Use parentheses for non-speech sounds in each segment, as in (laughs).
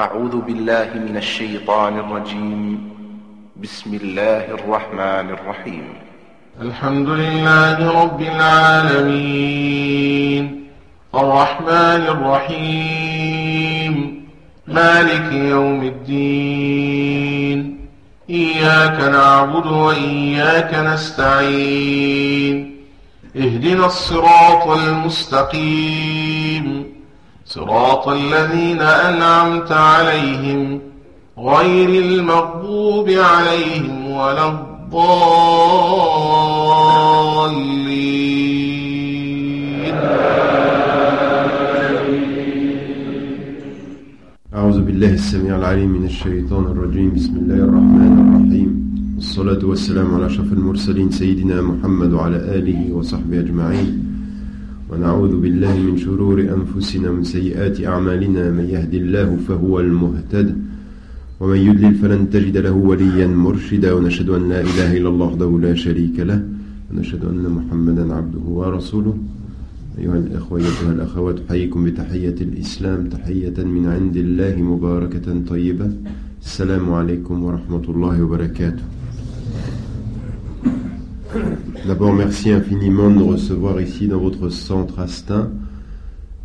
أعوذ بالله من الشيطان الرجيم. بسم الله الرحمن الرحيم. الحمد لله رب العالمين. الرحمن الرحيم. مالك يوم الدين. إياك نعبد وإياك نستعين. اهدنا الصراط المستقيم. صراط الذين أنعمت عليهم غير المغضوب عليهم ولا الضالين. أعوذ بالله السميع العليم من الشيطان الرجيم. بسم الله الرحمن الرحيم. والصلاة والسلام على أشرف المرسلين سيدنا محمد وعلى آله وصحبه أجمعين. ونعوذ بالله من شرور أنفسنا ومن سيئات أعمالنا. من يهد الله فهو المهتد ومن يدلل فلن تجد له وليا مرشدا. ونشهد أن لا إله إلا الله وحده لا شريك له ونشهد أن محمدا عبده ورسوله. أيها الأخوة أيها الأخوات أحييكم بتحية الإسلام. تحية من عند الله مباركة طيبة. السلام عليكم ورحمة الله وبركاته. D'abord, merci infiniment de nous recevoir ici dans votre centre Astin.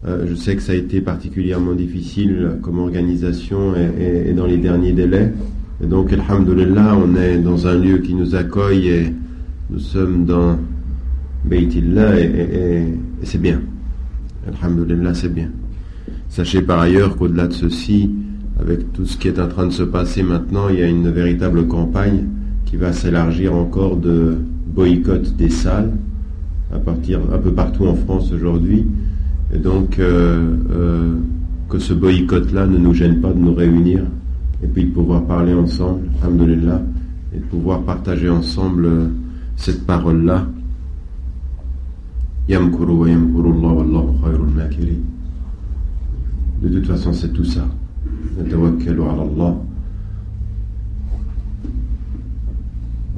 Euh, je sais que ça a été particulièrement difficile comme organisation et, dans les derniers délais. Et donc, Alhamdulillah, on est dans un lieu qui nous accueille et nous sommes dans Beitillah et- et c'est bien. Alhamdulillah, c'est bien. Sachez par ailleurs qu'au-delà de ceci, avec tout ce qui est en train de se passer maintenant, il y a une véritable campagne qui va s'élargir encore de boycott des salles à partir un peu partout en France aujourd'hui. Et donc euh, euh, que ce boycott-là ne nous gêne pas de nous réunir et puis de pouvoir parler ensemble, alhamdulillah, et de pouvoir partager ensemble euh, cette parole-là. De toute façon, c'est tout ça.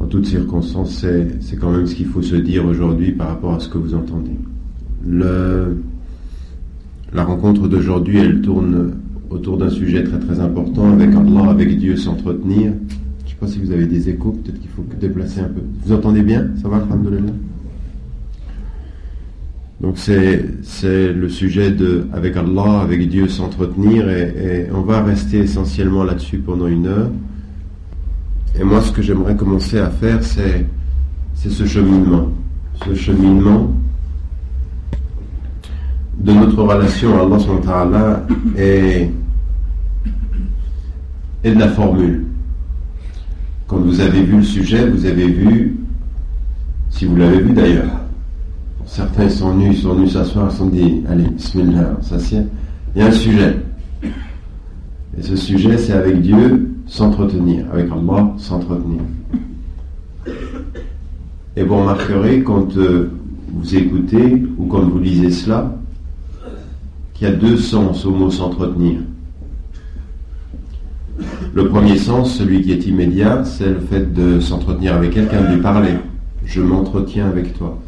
Toutes circonstances, c'est, quand même ce qu'il faut se dire aujourd'hui par rapport à ce que vous entendez. Le, la rencontre d'aujourd'hui, elle tourne autour d'un sujet très très important avec Allah, avec Dieu, s'entretenir. Je ne sais pas si vous avez des échos, peut-être qu'il faut déplacer un peu. Vous entendez bien? Ça va, alhamdoulilah donc c'est, c'est le sujet de avec Allah, avec Dieu s'entretenir et, et on va rester essentiellement là-dessus pendant une heure. Et moi ce que j'aimerais commencer à faire c'est, c'est ce cheminement. Ce cheminement de notre relation à Allah ta'ala et, et de la formule. Quand vous avez vu le sujet, vous avez vu, si vous l'avez vu d'ailleurs, Certains sont venus, ils sont venus s'asseoir, ils sont dit, allez, bismillah, on s'assied. Il y a un sujet. Et ce sujet, c'est avec Dieu s'entretenir, avec Allah s'entretenir. Et vous remarquerez quand euh, vous écoutez ou quand vous lisez cela, qu'il y a deux sens au mot s'entretenir. Le premier sens, celui qui est immédiat, c'est le fait de s'entretenir avec quelqu'un, de lui parler. Je m'entretiens avec toi.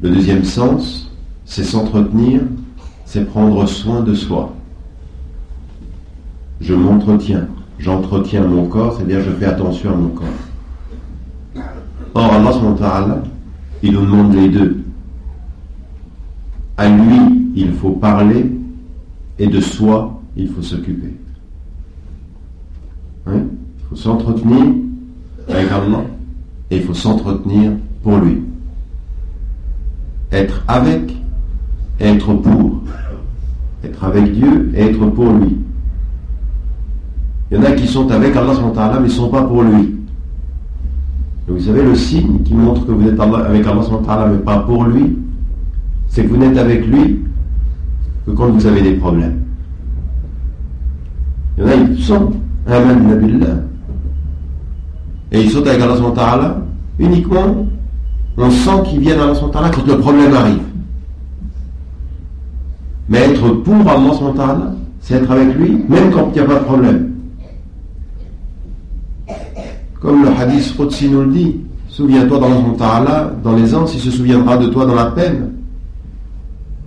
Le deuxième sens, c'est s'entretenir, c'est prendre soin de soi. Je m'entretiens, j'entretiens mon corps, c'est-à-dire je fais attention à mon corps. Or, Allah il nous demande les deux. À lui, il faut parler, et de soi, il faut s'occuper. Hein? Il faut s'entretenir avec Allah, et il faut s'entretenir pour lui être avec être pour. Être avec Dieu être pour lui. Il y en a qui sont avec Allah mais ne sont pas pour lui. Vous savez, le signe qui montre que vous êtes avec Allah mais pas pour lui, c'est que vous n'êtes avec lui que quand vous avez des problèmes. Il y en a, ils sont Aman Nabillah. Et ils sont avec Allah uniquement on sent qu'ils viennent à Allah quand le problème arrive. Mais être pour Allah c'est être avec lui, même quand il n'y a pas de problème. Comme le hadith Qudsi nous le dit, souviens-toi wa ta'ala dans les ans, il se souviendra de toi dans la peine.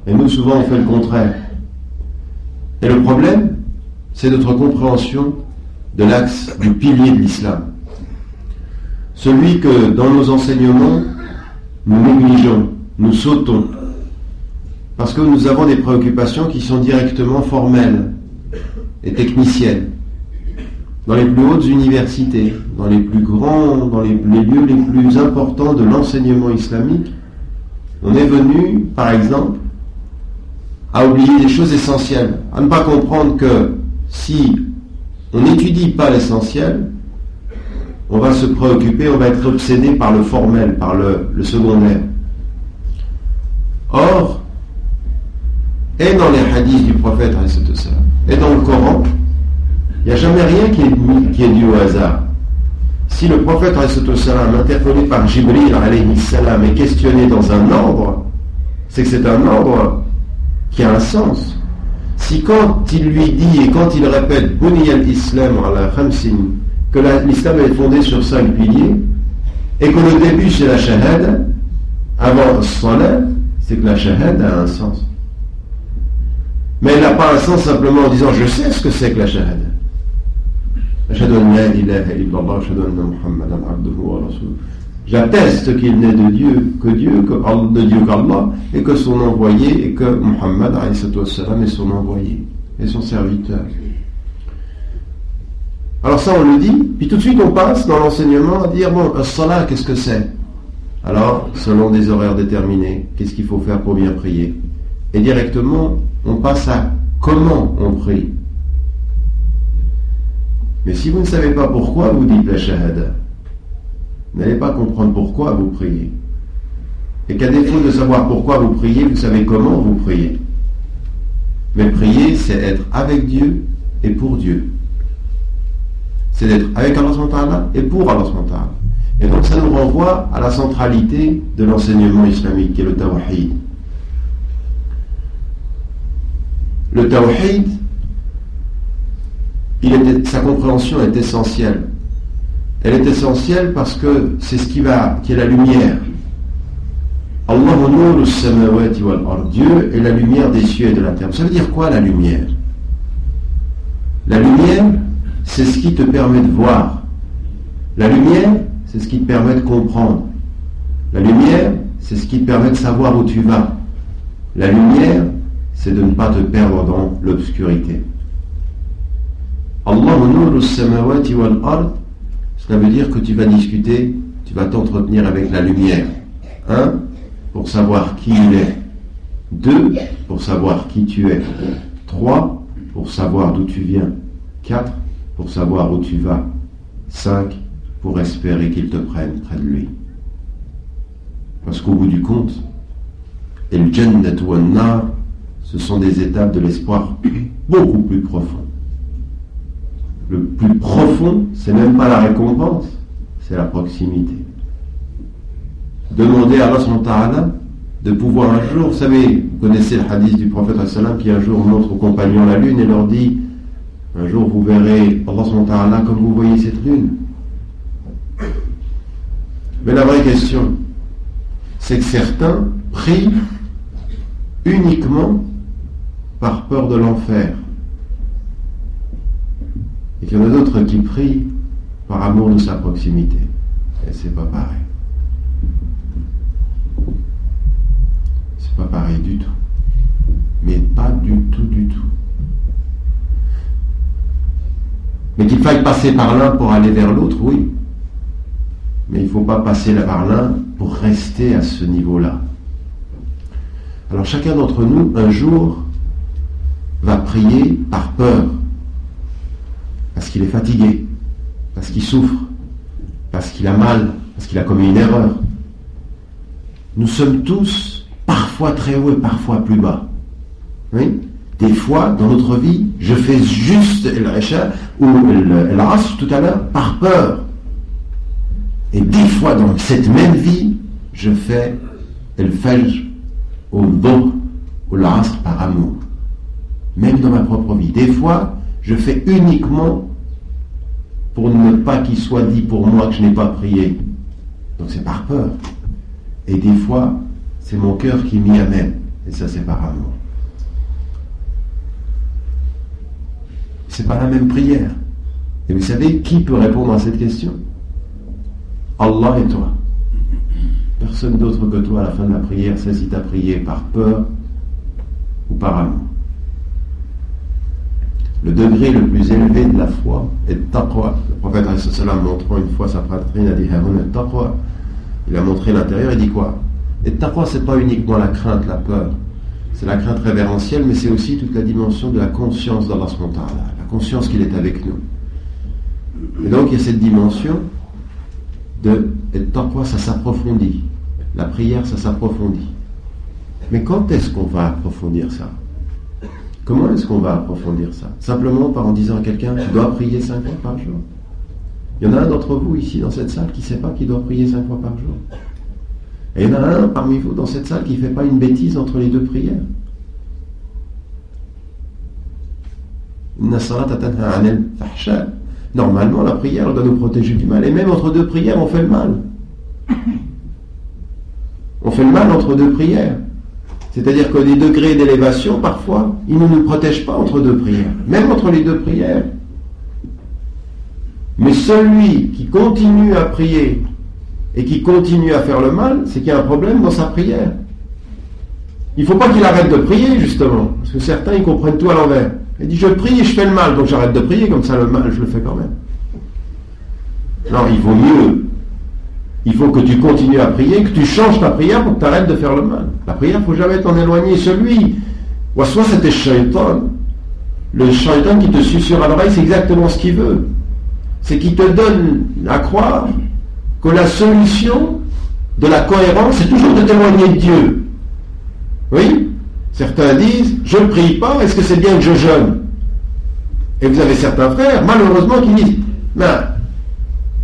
Et nous, souvent, on fait le contraire. Et le problème, c'est notre compréhension de l'axe du pilier de l'islam. Celui que dans nos enseignements, nous négligeons, nous sautons, parce que nous avons des préoccupations qui sont directement formelles et techniciennes. Dans les plus hautes universités, dans les plus grands, dans les, lieux les plus importants de l'enseignement islamique, on est venu, par exemple, à oublier des choses essentielles, à ne pas comprendre que si on n'étudie pas l'essentiel, on va se préoccuper, on va être obsédé par le formel, par le, le secondaire. Or, et dans les hadiths du prophète, et dans le Coran, il n'y a jamais rien qui est, qui est dû au hasard. Si le prophète, interpellé par Jibril, salam, est questionné dans un ordre, c'est que c'est un ordre qui a un sens. Si quand il lui dit et quand il répète Buni al-Islam ala khamsin, que l'islam est fondé sur cinq piliers, et que le début c'est la shahada, avant salat, c'est que la shahada a un sens. Mais elle n'a pas un sens simplement en disant je sais ce que c'est que la shahada. J'atteste qu'il n'est de Dieu que Dieu, que de Dieu qu'Allah, et que son envoyé, et que Muhammad est son envoyé, et son serviteur. Alors ça, on le dit, puis tout de suite on passe dans l'enseignement à dire, bon, salat, qu'est-ce que c'est? Alors, selon des horaires déterminés, qu'est-ce qu'il faut faire pour bien prier? Et directement, on passe à comment on prie. Mais si vous ne savez pas pourquoi vous dites la shahada, n'allez pas comprendre pourquoi vous priez. Et qu'à défaut de savoir pourquoi vous priez, vous savez comment vous priez. Mais prier, c'est être avec Dieu et pour Dieu. C'est d'être avec Allah et pour Allah Et donc ça nous renvoie à la centralité de l'enseignement islamique, qui est le tawhid. Le tawhid, sa compréhension est essentielle. Elle est essentielle parce que c'est ce qui va, qui est la lumière. Dieu est la lumière des cieux et de la terre. Ça veut dire quoi la lumière? La lumière, c'est ce qui te permet de voir. La lumière, c'est ce qui te permet de comprendre. La lumière, c'est ce qui te permet de savoir où tu vas. La lumière, c'est de ne pas te perdre dans l'obscurité. Allah cela veut dire que tu vas discuter, tu vas t'entretenir avec la lumière. Un, pour savoir qui il est. Deux, pour savoir qui tu es. Trois, pour savoir d'où tu viens. Quatre, pour savoir où tu vas. Cinq, pour espérer qu'il te prenne près de lui. Parce qu'au bout du compte, et le Jannat ce sont des étapes de l'espoir beaucoup plus profondes le plus profond, c'est même pas la récompense, c'est la proximité. Demander à Allah de pouvoir un jour, vous savez, vous connaissez le hadith du prophète qui un jour montre aux compagnons la lune et leur dit un jour vous verrez Allah comme vous voyez cette lune. Mais la vraie question, c'est que certains prient uniquement par peur de l'enfer. Et qu'il y en a d'autres qui prient par amour de sa proximité. Et c'est pas pareil. C'est pas pareil du tout. Mais pas du tout, du tout. Mais qu'il faille passer par l'un pour aller vers l'autre, oui. Mais il ne faut pas passer par l'un pour rester à ce niveau-là. Alors chacun d'entre nous, un jour, va prier par peur parce qu'il est fatigué, parce qu'il souffre, parce qu'il a mal, parce qu'il a commis une erreur. Nous sommes tous parfois très hauts et parfois plus bas. Des fois, dans notre vie, je fais juste Recha ou Ras tout à l'heure par peur. Et des fois, dans cette même vie, je fais Fajr ou le ou le par amour. Même dans ma propre vie. Des fois, je fais uniquement pour ne pas qu'il soit dit pour moi que je n'ai pas prié. Donc c'est par peur. Et des fois, c'est mon cœur qui m'y amène. Et ça, c'est par amour. C'est pas la même prière. Et vous savez qui peut répondre à cette question? Allah et toi. Personne d'autre que toi à la fin de la prière sait si tu as prié par peur ou par amour. Le degré le plus élevé de la foi est taqwa. Le prophète montrant une fois sa poitrine a dit taqwa. Il a montré l'intérieur et dit quoi? Et taqwa, c'est pas uniquement la crainte, la peur. C'est la crainte révérentielle, mais c'est aussi toute la dimension de la conscience d'Allah la conscience qu'il est avec nous. Et donc il y a cette dimension de et taqwa, ça s'approfondit. La prière, ça s'approfondit. Mais quand est-ce qu'on va approfondir ça? Comment est-ce qu'on va approfondir ça? Simplement par en disant à quelqu'un, tu dois prier cinq fois par jour. Il y en a un d'entre vous ici dans cette salle qui ne sait pas qu'il doit prier cinq fois par jour. Et il y en a un parmi vous dans cette salle qui ne fait pas une bêtise entre les deux prières. Normalement, la prière doit nous protéger du mal. Et même entre deux prières, on fait le mal. On fait le mal entre deux prières. C'est-à-dire que des degrés d'élévation, parfois, ils ne nous protègent pas entre deux prières. Même entre les deux prières. Mais celui qui continue à prier et qui continue à faire le mal, c'est qu'il y a un problème dans sa prière. Il ne faut pas qu'il arrête de prier, justement. Parce que certains, ils comprennent tout à l'envers. Il dit, je prie et je fais le mal, donc j'arrête de prier, comme ça le mal, je le fais quand même. Non, il vaut mieux. Il faut que tu continues à prier, que tu changes ta prière pour que tu arrêtes de faire le mal. La prière, il ne faut jamais t'en éloigner. Celui, ou soit c'était shaitan. Le shaitan qui te suit sur l'oreille, c'est exactement ce qu'il veut. C'est qu'il te donne à croire que la solution de la cohérence, c'est toujours de témoigner de Dieu. Oui? Certains disent, je ne prie pas, est-ce que c'est bien que je jeûne? Et vous avez certains frères, malheureusement, qui disent, ben,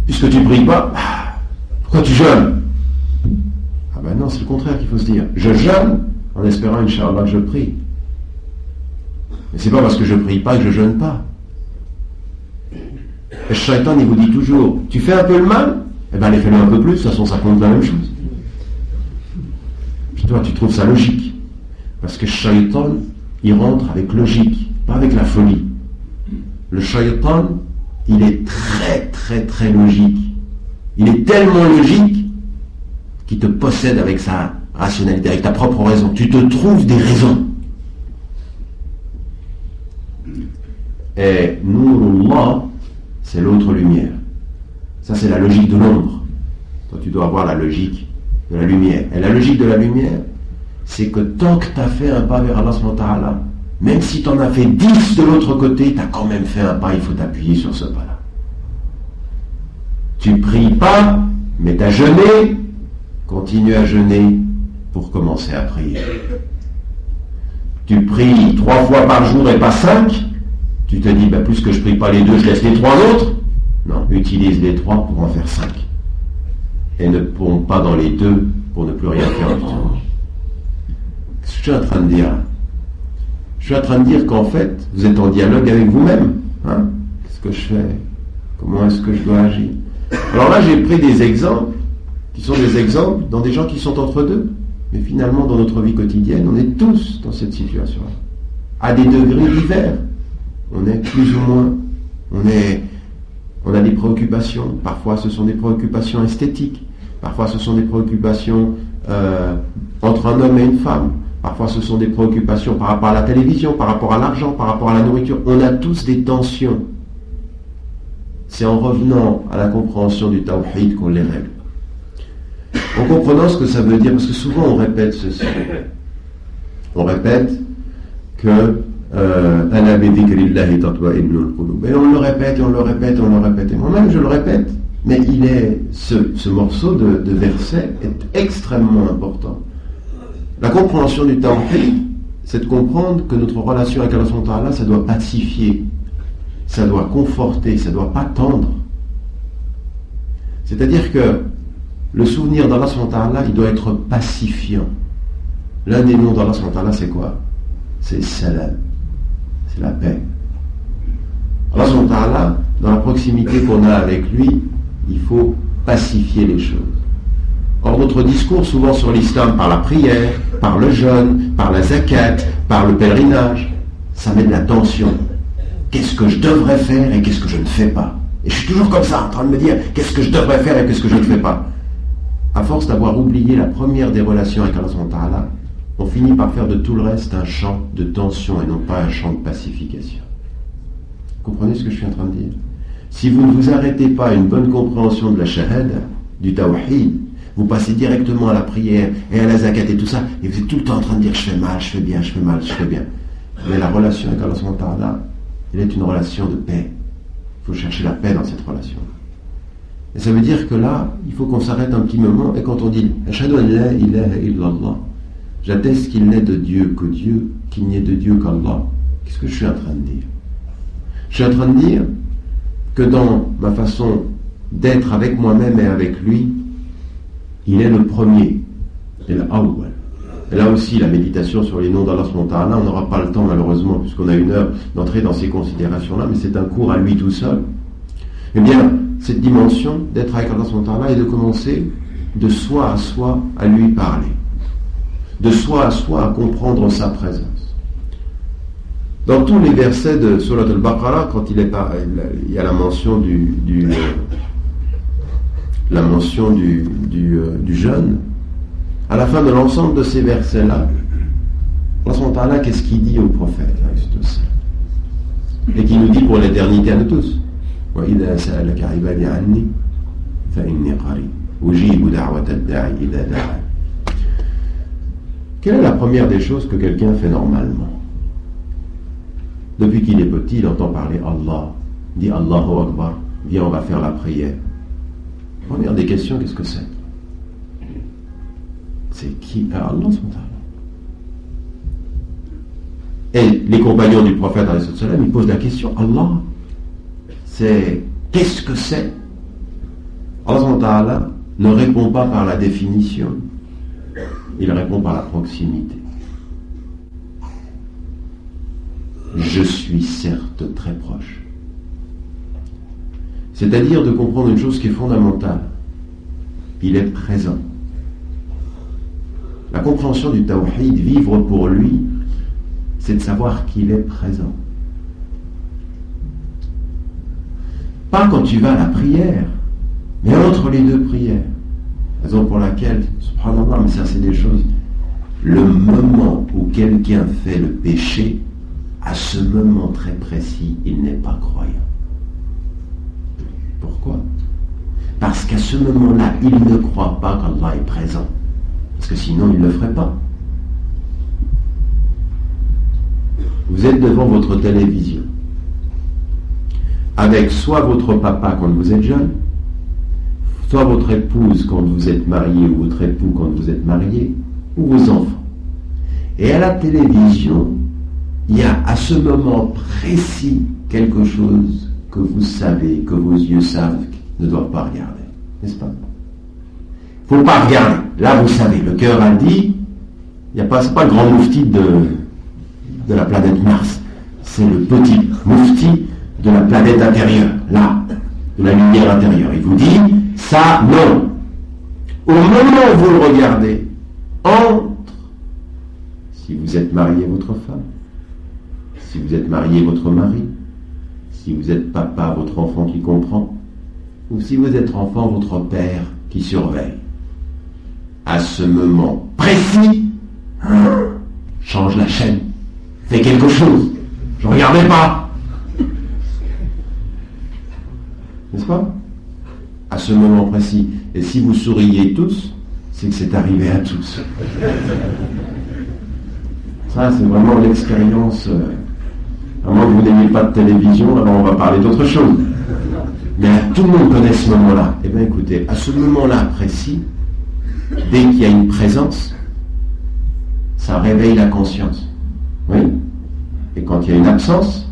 puisque tu ne pries pas, pourquoi tu jeûnes Ah ben non, c'est le contraire qu'il faut se dire. Je jeûne en espérant, Inch'Allah, que je prie. Mais c'est pas parce que je prie pas que je jeûne pas. Le shaitan, il vous dit toujours, tu fais un peu le mal Eh bien, allez, fais-le un peu plus, de toute façon, ça compte la même chose. Puis toi, tu trouves ça logique. Parce que shaitan, il rentre avec logique, pas avec la folie. Le shaitan, il est très très très logique. Il est tellement logique qu'il te possède avec sa rationalité, avec ta propre raison. Tu te trouves des raisons. Et Nurullah, c'est l'autre lumière. Ça, c'est la logique de l'ombre. Toi, tu dois avoir la logique de la lumière. Et la logique de la lumière, c'est que tant que tu as fait un pas vers Allah, même si tu en as fait dix de l'autre côté, tu as quand même fait un pas, il faut t'appuyer sur ce pas-là. Tu pries pas, mais tu as jeûné, continue à jeûner pour commencer à prier. Tu pries trois fois par jour et pas cinq, tu te dis, ben, plus que je prie pas les deux, je laisse les trois autres. Non, utilise les trois pour en faire cinq. Et ne pompe pas dans les deux pour ne plus rien faire du tout je suis en train de dire Je suis en train de dire qu'en fait, vous êtes en dialogue avec vous-même. Hein Qu'est-ce que je fais? Comment est-ce que je dois agir? Alors là, j'ai pris des exemples qui sont des exemples dans des gens qui sont entre deux. Mais finalement, dans notre vie quotidienne, on est tous dans cette situation-là. À des degrés divers. On est plus ou moins. On, a des préoccupations. Parfois, ce sont des préoccupations esthétiques. Parfois, ce sont des préoccupations euh, entre un homme et une femme. Parfois, ce sont des préoccupations par rapport à la télévision, par rapport à l'argent, par rapport à la nourriture. On a tous des tensions. C'est en revenant à la compréhension du tawhid qu'on les règle. En comprenant ce que ça veut dire, parce que souvent on répète ceci. On répète que euh, et on le répète, et on le répète, et on le répète. Et moi-même, je le répète. Mais ce morceau de, de verset est extrêmement important. La compréhension du tawhid, c'est de comprendre que notre relation avec Allah, ça doit pacifier, ça doit conforter, ça ne doit pas tendre. C'est-à-dire que le souvenir d'Allah, il doit être pacifiant. L'un des noms d'Allah, c'est quoi? C'est salam. C'est la paix. Allah, dans la proximité qu'on a avec lui, il faut pacifier les choses. Or, notre discours, souvent sur l'islam, par la prière, par le jeûne, par la zakat, par le pèlerinage, ça met de la tension. Qu'est-ce que je devrais faire et qu'est-ce que je ne fais pas? Et je suis toujours comme ça, en train de me dire qu'est-ce que je devrais faire et qu'est-ce que je ne fais pas? À force d'avoir oublié la première des relations avec Allah, on finit par faire de tout le reste un champ de tension et non pas un champ de pacification. Vous comprenez ce que je suis en train de dire? Si vous ne vous arrêtez pas à une bonne compréhension de la shahada, du tawhid, vous passez directement à la prière et à la zakat et tout ça, et vous êtes tout le temps en train de dire je fais mal, je fais bien, je fais mal, je fais bien. Mais la relation avec Allah, elle est une relation de paix. Il faut chercher la paix dans cette relation. Et ça veut dire que là, il faut qu'on s'arrête un petit moment et quand on dit J'atteste qu'il n'est de Dieu que Dieu, qu'il n'y ait de Dieu qu'Allah. Qu'est-ce que je suis en train de dire? Je suis en train de dire que dans ma façon d'être avec moi-même et avec lui, il est le premier. Et Et là aussi, la méditation sur les noms d'Allah, on n'aura pas le temps malheureusement, puisqu'on a une heure d'entrer dans ces considérations-là, mais c'est un cours à lui tout seul. Eh bien, cette dimension d'être avec Allah et de commencer de soi à soi à lui parler. De soi à soi à comprendre sa présence. Dans tous les versets de Surat al-Baqarah, quand il, est il y a la mention du, euh, la mention du, euh, du, jeûne, à la fin de l'ensemble de ces versets-là, Allah qu'est-ce qu'il dit au prophète Et qui nous dit pour l'éternité à nous tous. Quelle est la première des choses que quelqu'un fait normalement Depuis qu'il est petit, il entend parler Allah, dit Allahu Akbar, viens on va faire la prière. Première des questions, qu'est-ce que c'est C'est qui est Allah Et les compagnons du prophète, ils posent la question, Allah, c'est qu'est-ce que c'est Allah ne répond pas par la définition, il répond par la proximité. Je suis certes très proche. C'est-à-dire de comprendre une chose qui est fondamentale. Il est présent. La compréhension du tawhid, vivre pour lui, c'est de savoir qu'il est présent. Pas quand tu vas à la prière, mais entre les deux prières. Raison pour laquelle, subhanallah, mais ça c'est des choses. Le moment où quelqu'un fait le péché, à ce moment très précis, il n'est pas croyant. Pourquoi? Parce qu'à ce moment-là, il ne croit pas qu'Allah est présent. Parce que sinon, il ne le ferait pas. Vous êtes devant votre télévision, avec soit votre papa quand vous êtes jeune, soit votre épouse quand vous êtes marié ou votre époux quand vous êtes marié, ou vos enfants. Et à la télévision, il y a à ce moment précis quelque chose que vous savez, que vos yeux savent, ne doivent pas regarder. N'est-ce pas? Faut pas regarder. Là, vous savez, le cœur a dit, il n'y pas, pas le grand moufti de, de la planète Mars. C'est le petit moufti de la planète intérieure, là, de la lumière intérieure. Il vous dit, ça, non. Au moment où vous le regardez, entre, si vous êtes marié, votre femme, si vous êtes marié, votre mari, si vous êtes papa, votre enfant qui comprend, ou si vous êtes enfant, votre père qui surveille. À ce moment précis, change la chaîne, fais quelque chose. Je ne regardais pas. N'est-ce pas? À ce moment précis. Et si vous souriez tous, c'est que c'est arrivé à tous. Ça, c'est vraiment l'expérience. Euh, à moins que vous n'ayez pas de télévision, alors on va parler d'autre chose. Mais tout le monde connaît ce moment-là. Eh bien écoutez, à ce moment-là précis, dès qu'il y a une présence, ça réveille la conscience. Oui Et quand il y a une absence,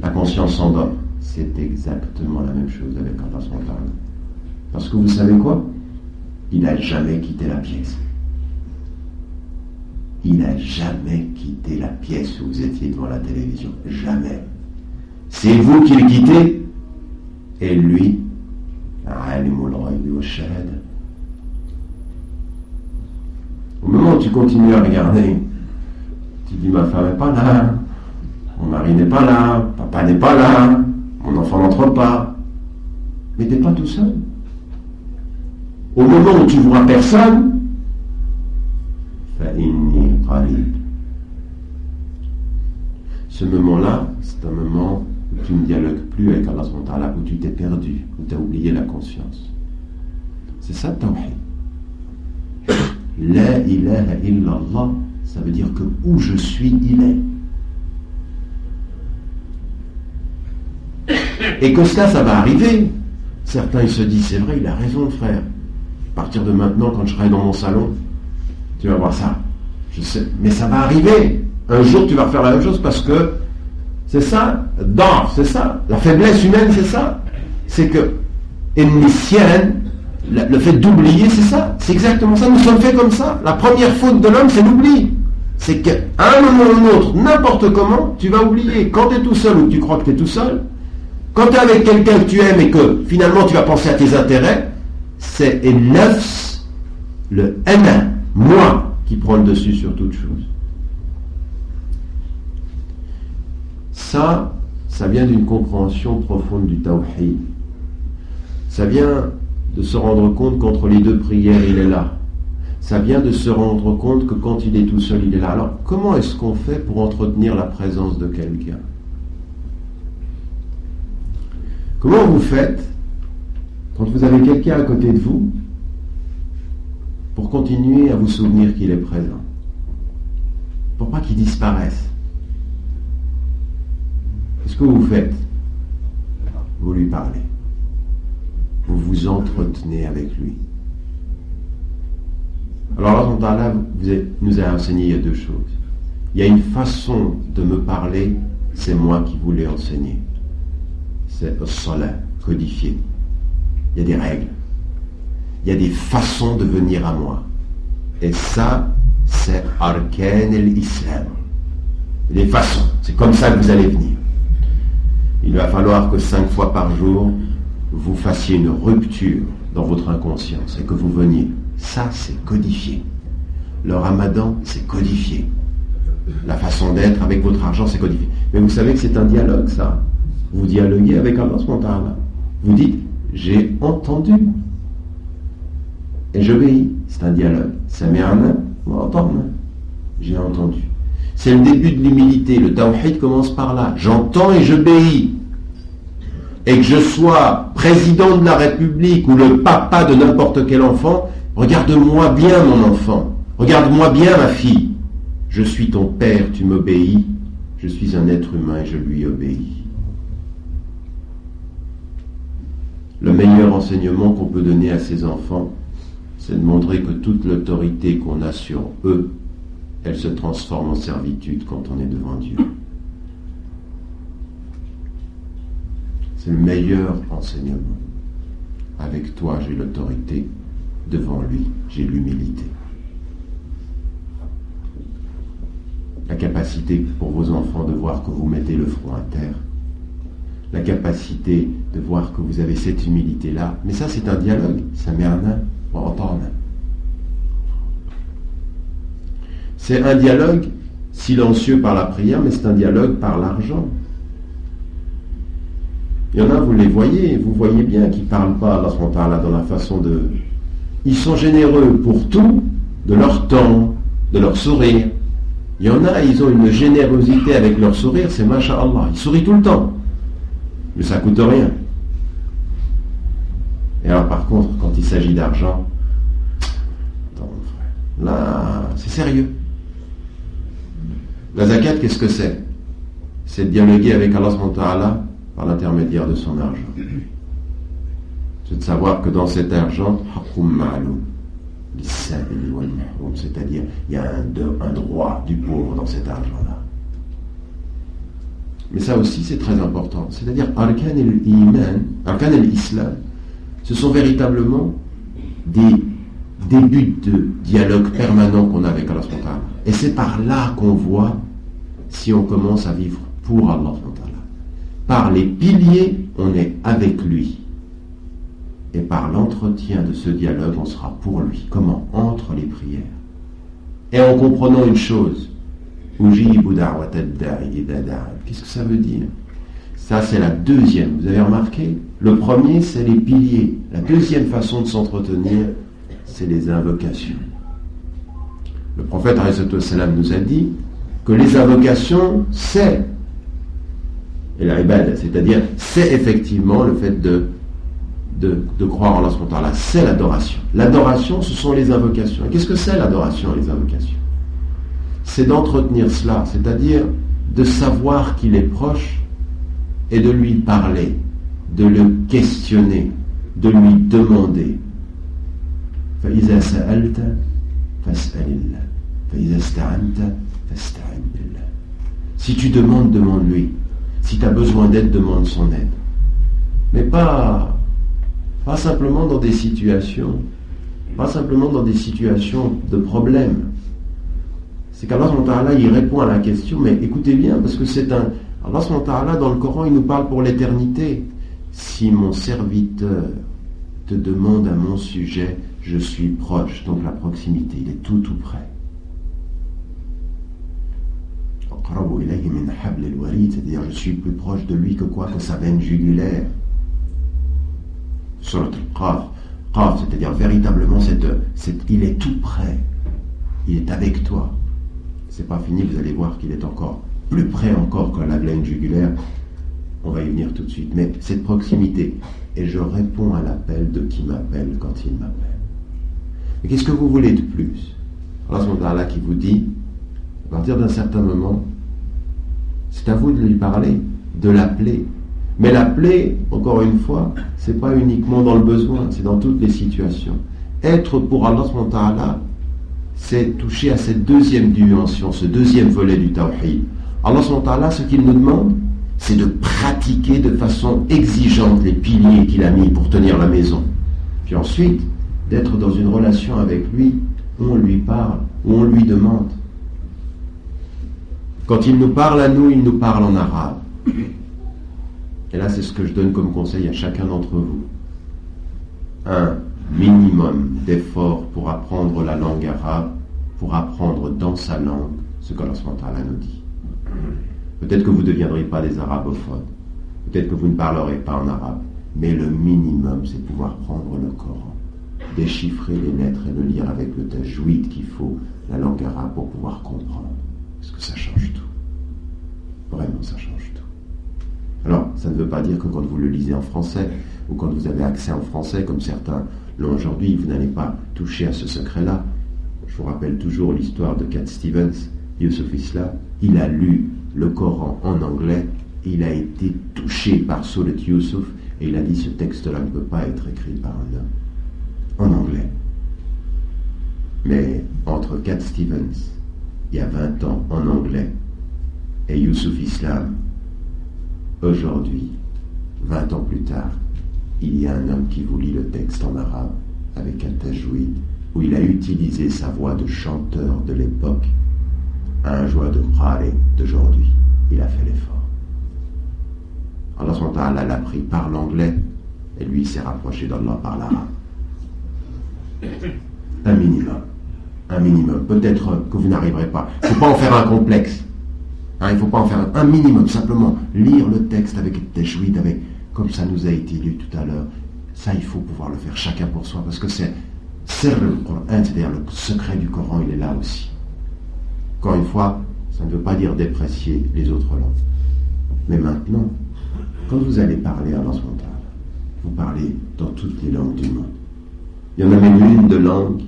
la conscience s'endort. C'est exactement la même chose avec Allah Parce que vous savez quoi? Il n'a jamais quitté la pièce il n'a jamais quitté la pièce où vous étiez devant la télévision. Jamais. C'est vous qui le quittez. Et lui, au moment où tu continues à regarder, tu dis ma femme n'est pas là. mon mari n'est pas là, papa n'est pas là, mon enfant n'entre pas. Mais tu n'es pas tout seul. Au moment où tu vois personne, ce moment-là, c'est un moment où tu ne dialogues plus avec Allah, où tu t'es perdu, où tu as oublié la conscience. C'est ça le tawhid. La ilaha illallah, ça veut dire que où je suis, il est. Et que cela, ça va arriver. Certains, ils se disent, c'est vrai, il a raison, frère. À partir de maintenant, quand je serai dans mon salon, tu vas voir ça. Je sais, mais ça va arriver. Un jour, tu vas faire la même chose parce que c'est ça, dans, c'est ça. La faiblesse humaine, c'est ça. C'est que, émisienne, le fait d'oublier, c'est ça. C'est exactement ça. Nous sommes faits comme ça. La première faute de l'homme, c'est l'oubli. C'est qu'à un moment ou un autre, n'importe comment, tu vas oublier. Quand tu es tout seul ou tu crois que tu es tout seul, quand tu es avec quelqu'un que tu aimes et que finalement tu vas penser à tes intérêts, c'est neuf, le M, moi, qui prend le dessus sur toute chose. Ça, ça vient d'une compréhension profonde du tawhid. Ça vient de se rendre compte qu'entre les deux prières, il est là. Ça vient de se rendre compte que quand il est tout seul, il est là. Alors, comment est-ce qu'on fait pour entretenir la présence de quelqu'un? Comment vous faites quand vous avez quelqu'un à côté de vous pour continuer à vous souvenir qu'il est présent? Pour pas qu'il disparaisse. Qu'est-ce que vous faites? Vous lui parlez vous vous entretenez avec lui. Alors Allah vous nous a enseigné il y a deux choses. Il y a une façon de me parler, c'est moi qui vous l'ai enseigné. C'est salat, codifié. Il y a des règles. Il y a des façons de venir à moi. Et ça, c'est arkan el-Islam. Des façons. C'est comme ça que vous allez venir. Il va falloir que cinq fois par jour, vous fassiez une rupture dans votre inconscience et que vous veniez. Ça, c'est codifié. Le ramadan, c'est codifié. La façon d'être avec votre argent, c'est codifié. Mais vous savez que c'est un dialogue, ça. Vous dialoguez avec Allah spontané. Vous dites, j'ai entendu. Et j'obéis. C'est un dialogue. Un on va entendre. J'ai entendu. C'est le début de l'humilité. Le tawhid commence par là. J'entends et j'obéis et que je sois président de la République ou le papa de n'importe quel enfant, regarde-moi bien mon enfant, regarde-moi bien ma fille. Je suis ton père, tu m'obéis, je suis un être humain et je lui obéis. Le meilleur enseignement qu'on peut donner à ses enfants, c'est de montrer que toute l'autorité qu'on a sur eux, elle se transforme en servitude quand on est devant Dieu. C'est le meilleur enseignement. Avec toi, j'ai l'autorité. Devant lui, j'ai l'humilité. La capacité pour vos enfants de voir que vous mettez le front à terre. La capacité de voir que vous avez cette humilité-là. Mais ça, c'est un dialogue. Ça met un nain entendre. C'est un dialogue silencieux par la prière, mais c'est un dialogue par l'argent. Il y en a, vous les voyez, vous voyez bien qu'ils ne parlent pas Allah dans la façon de... Ils sont généreux pour tout, de leur temps, de leur sourire. Il y en a, ils ont une générosité avec leur sourire, c'est Allah. Ils sourient tout le temps. Mais ça ne coûte rien. Et alors par contre, quand il s'agit d'argent, là, c'est sérieux. La zakat, qu'est-ce que c'est? C'est de dialoguer avec Allah par l'intermédiaire de son argent. C'est de savoir que dans cet argent, c'est-à-dire il y a un, droit du pauvre dans cet argent-là. Mais ça aussi, c'est très important. C'est-à-dire, Arkan el-Iman, Arkan el-Islam, ce sont véritablement des débuts de dialogue permanent qu'on a avec Allah. Et c'est par là qu'on voit si on commence à vivre pour Allah par les piliers, on est avec lui. Et par l'entretien de ce dialogue, on sera pour lui. Comment? Entre les prières. Et en comprenant une chose, Qu'est-ce que ça veut dire? Ça, c'est la deuxième. Vous avez remarqué? Le premier, c'est les piliers. La deuxième façon de s'entretenir, c'est les invocations. Le prophète nous a dit que les invocations, c'est et c'est-à-dire c'est effectivement le fait de, de, croire en Allah, c'est l'adoration. L'adoration, ce sont les invocations. Et qu'est-ce que c'est l'adoration les invocations? C'est d'entretenir cela, c'est-à-dire de savoir qu'il est proche et de lui parler, de le questionner, de lui demander. Si tu demandes, demande-lui. Si tu as besoin d'aide, demande son aide. Mais pas, pas simplement dans des situations, pas simplement dans des situations de problème. C'est qu'Allah il répond à la question, mais écoutez bien, parce que c'est un. Allah dans le Coran, il nous parle pour l'éternité. Si mon serviteur te demande à mon sujet, je suis proche, donc la proximité, il est tout tout près c'est-à-dire je suis plus proche de lui que quoi que sa veine jugulaire. Surat al c'est-à-dire véritablement cette, il est tout près, il est avec toi. C'est pas fini, vous allez voir qu'il est encore plus près encore que la veine jugulaire. On va y venir tout de suite. Mais cette proximité, et je réponds à l'appel de qui m'appelle quand il m'appelle. Mais qu'est-ce que vous voulez de plus? Allah qui vous dit, à partir d'un certain moment, c'est à vous de lui parler, de l'appeler. Mais l'appeler, encore une fois, c'est pas uniquement dans le besoin, c'est dans toutes les situations. Être pour Allah, c'est toucher à cette deuxième dimension, ce deuxième volet du tawhid. Allah, ce qu'il nous demande, c'est de pratiquer de façon exigeante les piliers qu'il a mis pour tenir la maison. Puis ensuite, d'être dans une relation avec lui où on lui parle, où on lui demande. Quand il nous parle à nous, il nous parle en arabe. Et là, c'est ce que je donne comme conseil à chacun d'entre vous. Un minimum d'effort pour apprendre la langue arabe, pour apprendre dans sa langue ce qu'Allah nous dit. Peut-être que vous ne deviendrez pas des arabophones, peut-être que vous ne parlerez pas en arabe, mais le minimum, c'est pouvoir prendre le Coran, déchiffrer les lettres et le lire avec le tajwid qu'il faut, la langue arabe, pour pouvoir comprendre. Parce que ça change tout. Vraiment, ça change tout. Alors, ça ne veut pas dire que quand vous le lisez en français, ou quand vous avez accès en français, comme certains l'ont aujourd'hui, vous n'allez pas toucher à ce secret-là. Je vous rappelle toujours l'histoire de Cat Stevens, Yusuf Islam. Il a lu le Coran en anglais, il a été touché par Surat Yusuf, et il a dit ce texte-là ne peut pas être écrit par un homme en anglais. Mais entre Cat Stevens il y a 20 ans en anglais et Youssouf Islam aujourd'hui, 20 ans plus tard, il y a un homme qui vous lit le texte en arabe avec un tajwid où il a utilisé sa voix de chanteur de l'époque à un joie de prale d'aujourd'hui. Il a fait l'effort. Allah l'a appris par l'anglais et lui s'est rapproché d'Allah par l'arabe. Un minimum un minimum. Peut-être que vous n'arriverez pas. Il ne faut pas en faire un complexe. Hein, il ne faut pas en faire un, minimum. Simplement lire le texte avec Teshwid, avec, comme ça nous a été lu tout à l'heure. Ça, il faut pouvoir le faire chacun pour soi. Parce que c'est le Coran, c'est-à-dire le secret du Coran, il est là aussi. Encore une fois, ça ne veut pas dire déprécier les autres langues. Mais maintenant, quand vous allez parler à mental, vous parlez dans toutes les langues du monde. Il y en a même une de langue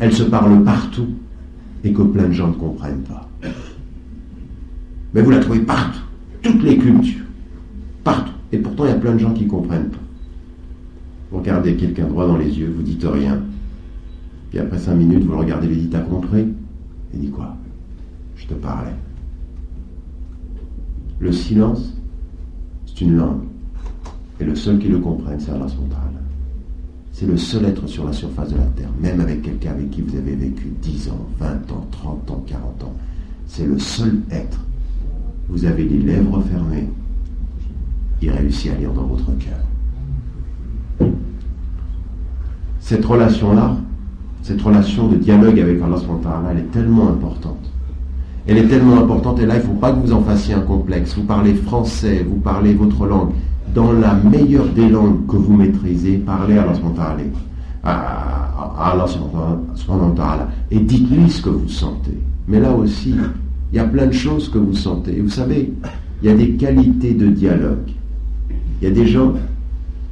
elle se parle partout et que plein de gens ne comprennent pas. Mais vous la trouvez partout, toutes les cultures, partout. Et pourtant, il y a plein de gens qui ne comprennent pas. Vous regardez quelqu'un droit dans les yeux, vous dites rien. Puis après cinq minutes, vous le regardez, lui dites T'as compris? Il dit quoi? Je te parlais. Le silence, c'est une langue. Et le seul qui le comprenne, c'est Allah centrale. C'est le seul être sur la surface de la Terre, même avec quelqu'un avec qui vous avez vécu 10 ans, 20 ans, 30 ans, 40 ans. C'est le seul être. Vous avez les lèvres fermées. Il réussit à lire dans votre cœur. Cette relation-là, cette relation de dialogue avec Allah, elle est tellement importante Elle est tellement importante et là, il ne faut pas que vous en fassiez un complexe. Vous parlez français, vous parlez votre langue. Dans la meilleure des langues que vous maîtrisez, parlez à Allah et dites-lui ce que vous sentez. Mais là aussi, il y a plein de choses que vous sentez. Et vous savez, il y a des qualités de dialogue. Il y a des gens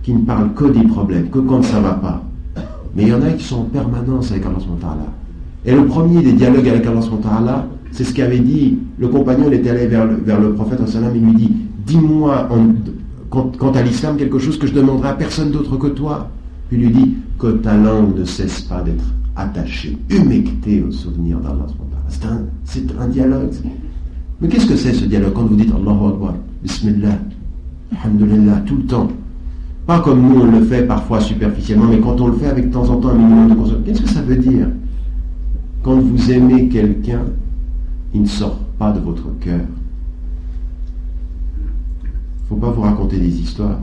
qui ne parlent que des problèmes, que quand ça ne va pas. Mais il y en a qui sont en permanence avec Allah Et le premier des dialogues avec Allah c'est ce qu'avait dit le compagnon, il était allé vers le, vers le prophète, il lui dit, dis-moi quant, à l'islam quelque chose que je demanderai à personne d'autre que toi. Puis lui dit, que ta langue ne cesse pas d'être attachée, humectée au souvenir d'Allah. C'est un, c'est un dialogue. Mais qu'est-ce que c'est ce dialogue quand vous dites Allahu Akbar, Bismillah, Alhamdulillah, tout le temps? Pas comme nous on le fait parfois superficiellement, mais quand on le fait avec de temps en temps un minimum de conscience. Qu'est-ce que ça veut dire? Quand vous aimez quelqu'un, il ne sort pas de votre cœur. Faut pas vous raconter des histoires.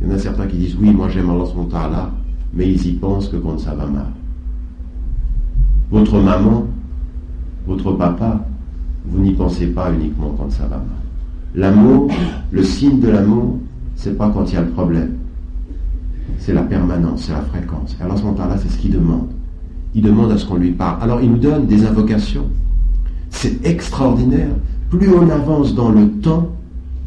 Il y en a certains qui disent Oui, moi j'aime Allah, là, mais ils y pensent que quand ça va mal. Votre maman, votre papa, vous n'y pensez pas uniquement quand ça va mal. L'amour, le signe de l'amour, c'est pas quand il y a le problème. C'est la permanence, c'est la fréquence. Et Allah là, c'est ce qu'il demande. Il demande à ce qu'on lui parle. Alors il nous donne des invocations. C'est extraordinaire. Plus on avance dans le temps,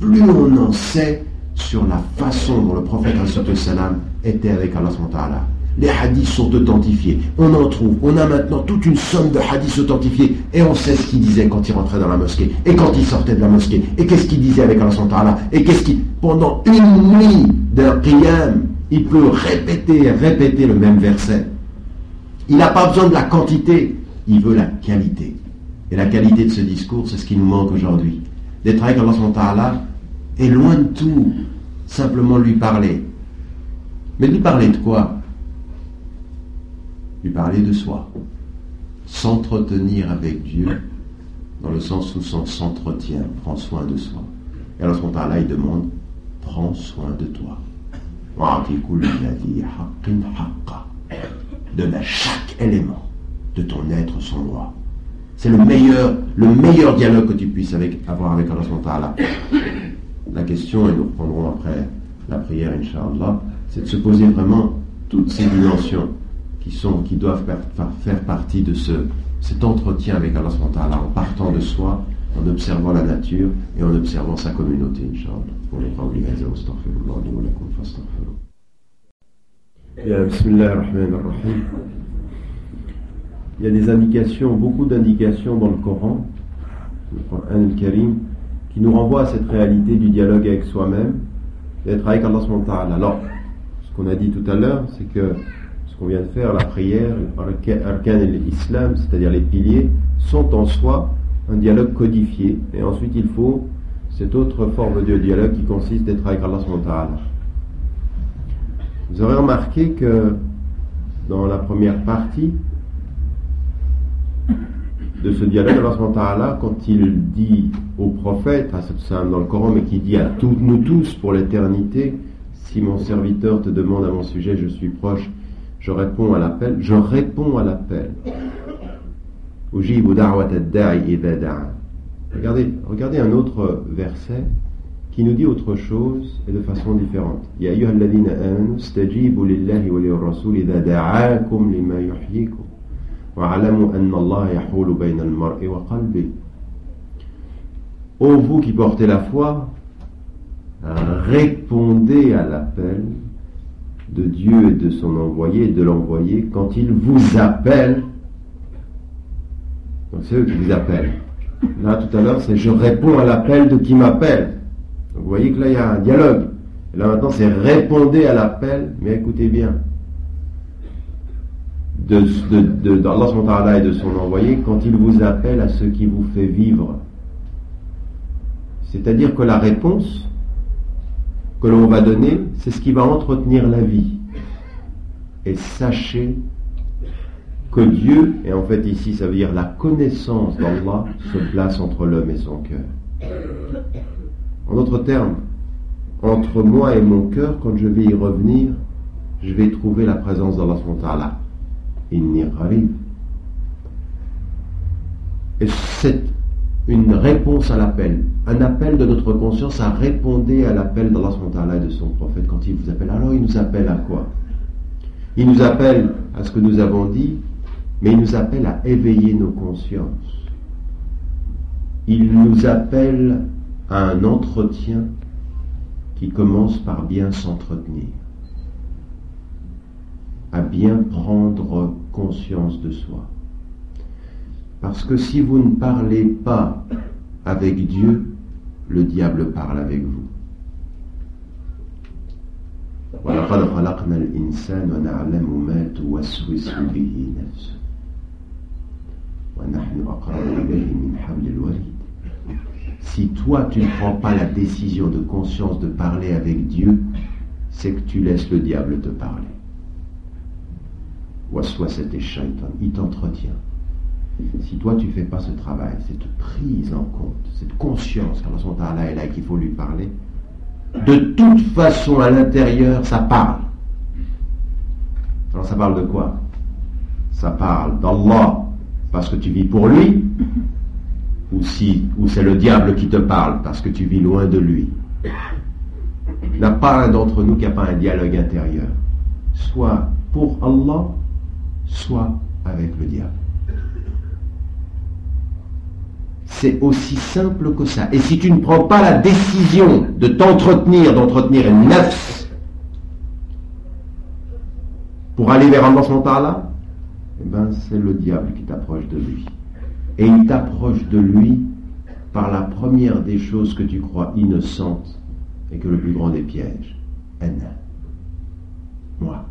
plus on en sait sur la façon dont le prophète salam était avec Allah. Les hadiths sont authentifiés. On en trouve. On a maintenant toute une somme de hadiths authentifiés. Et on sait ce qu'il disait quand il rentrait dans la mosquée. Et quand il sortait de la mosquée. Et qu'est-ce qu'il disait avec Allah. Et qu'est-ce qu'il... Pendant une nuit d'un qiyam, il peut répéter répéter le même verset. Il n'a pas besoin de la quantité. Il veut la qualité. Et la qualité de ce discours, c'est ce qui nous manque aujourd'hui. D'être avec Allah et loin de tout, simplement lui parler. Mais lui parler de quoi? Lui parler de soi. S'entretenir avec Dieu, dans le sens où son s'entretient, prend soin de soi. Et alors là, il demande, prends soin de toi. Donne à chaque élément de ton être son loi. C'est le meilleur, le meilleur dialogue que tu puisses avoir avec Allah La question, et nous reprendrons après la prière, Inch'Allah, c'est de se poser vraiment toutes ces dimensions qui, doivent faire partie de ce, cet entretien avec Allah en partant de soi, en observant la nature et en observant sa communauté, il y a des indications, beaucoup d'indications dans le Coran, le Coran al-Karim, qui nous renvoient à cette réalité du dialogue avec soi-même, d'être avec Allah Alors, ce qu'on a dit tout à l'heure, c'est que ce qu'on vient de faire, la prière, arkan et l'islam, c'est-à-dire les piliers, sont en soi un dialogue codifié. Et ensuite, il faut cette autre forme de dialogue qui consiste d'être avec Allah Vous aurez remarqué que dans la première partie, de ce dialogue, Allah quand il dit au prophète, dans le Coran, mais qui dit à nous tous pour l'éternité, si mon serviteur te demande à mon sujet, je suis proche, je réponds à l'appel, je réponds à l'appel. Regardez, regardez un autre verset qui nous dit autre chose et de façon différente. Ya stajibu lillahi wa Ô vous qui portez la foi, répondez à l'appel de Dieu et de son envoyé de l'envoyé quand il vous appelle. Donc c'est eux qui vous appellent. Là tout à l'heure c'est je réponds à l'appel de qui m'appelle. vous voyez que là il y a un dialogue. Et là maintenant c'est répondez à l'appel, mais écoutez bien d'Allah et de son envoyé quand il vous appelle à ce qui vous fait vivre. C'est-à-dire que la réponse que l'on va donner, c'est ce qui va entretenir la vie. Et sachez que Dieu, et en fait ici ça veut dire la connaissance d'Allah, se place entre l'homme et son cœur. En d'autres termes, entre moi et mon cœur, quand je vais y revenir, je vais trouver la présence d'Allah inni Et cette une réponse à l'appel, un appel de notre conscience à répondre à l'appel d'Allah et de son prophète quand il vous appelle. Alors il nous appelle à quoi? Il nous appelle à ce que nous avons dit, mais il nous appelle à éveiller nos consciences. Il nous appelle à un entretien qui commence par bien s'entretenir, à bien prendre conscience de soi. Parce que si vous ne parlez pas avec Dieu, le diable parle avec vous. Si toi tu ne prends pas la décision de conscience de parler avec Dieu, c'est que tu laisses le diable te parler. Waswa cet il t'entretient. Si toi tu ne fais pas ce travail, cette prise en compte, cette conscience qu'Allah est là et qu'il faut lui parler, de toute façon à l'intérieur ça parle. Alors ça parle de quoi? Ça parle d'Allah parce que tu vis pour lui, ou si ou c'est le diable qui te parle parce que tu vis loin de lui. Il n'y a pas un d'entre nous qui n'a pas un dialogue intérieur, soit pour Allah, soit avec le diable. C'est aussi simple que ça. Et si tu ne prends pas la décision de t'entretenir, d'entretenir une pour aller vers Allah là, eh ben c'est le diable qui t'approche de lui. Et il t'approche de lui par la première des choses que tu crois innocentes et que le plus grand des pièges. Anna. Moi.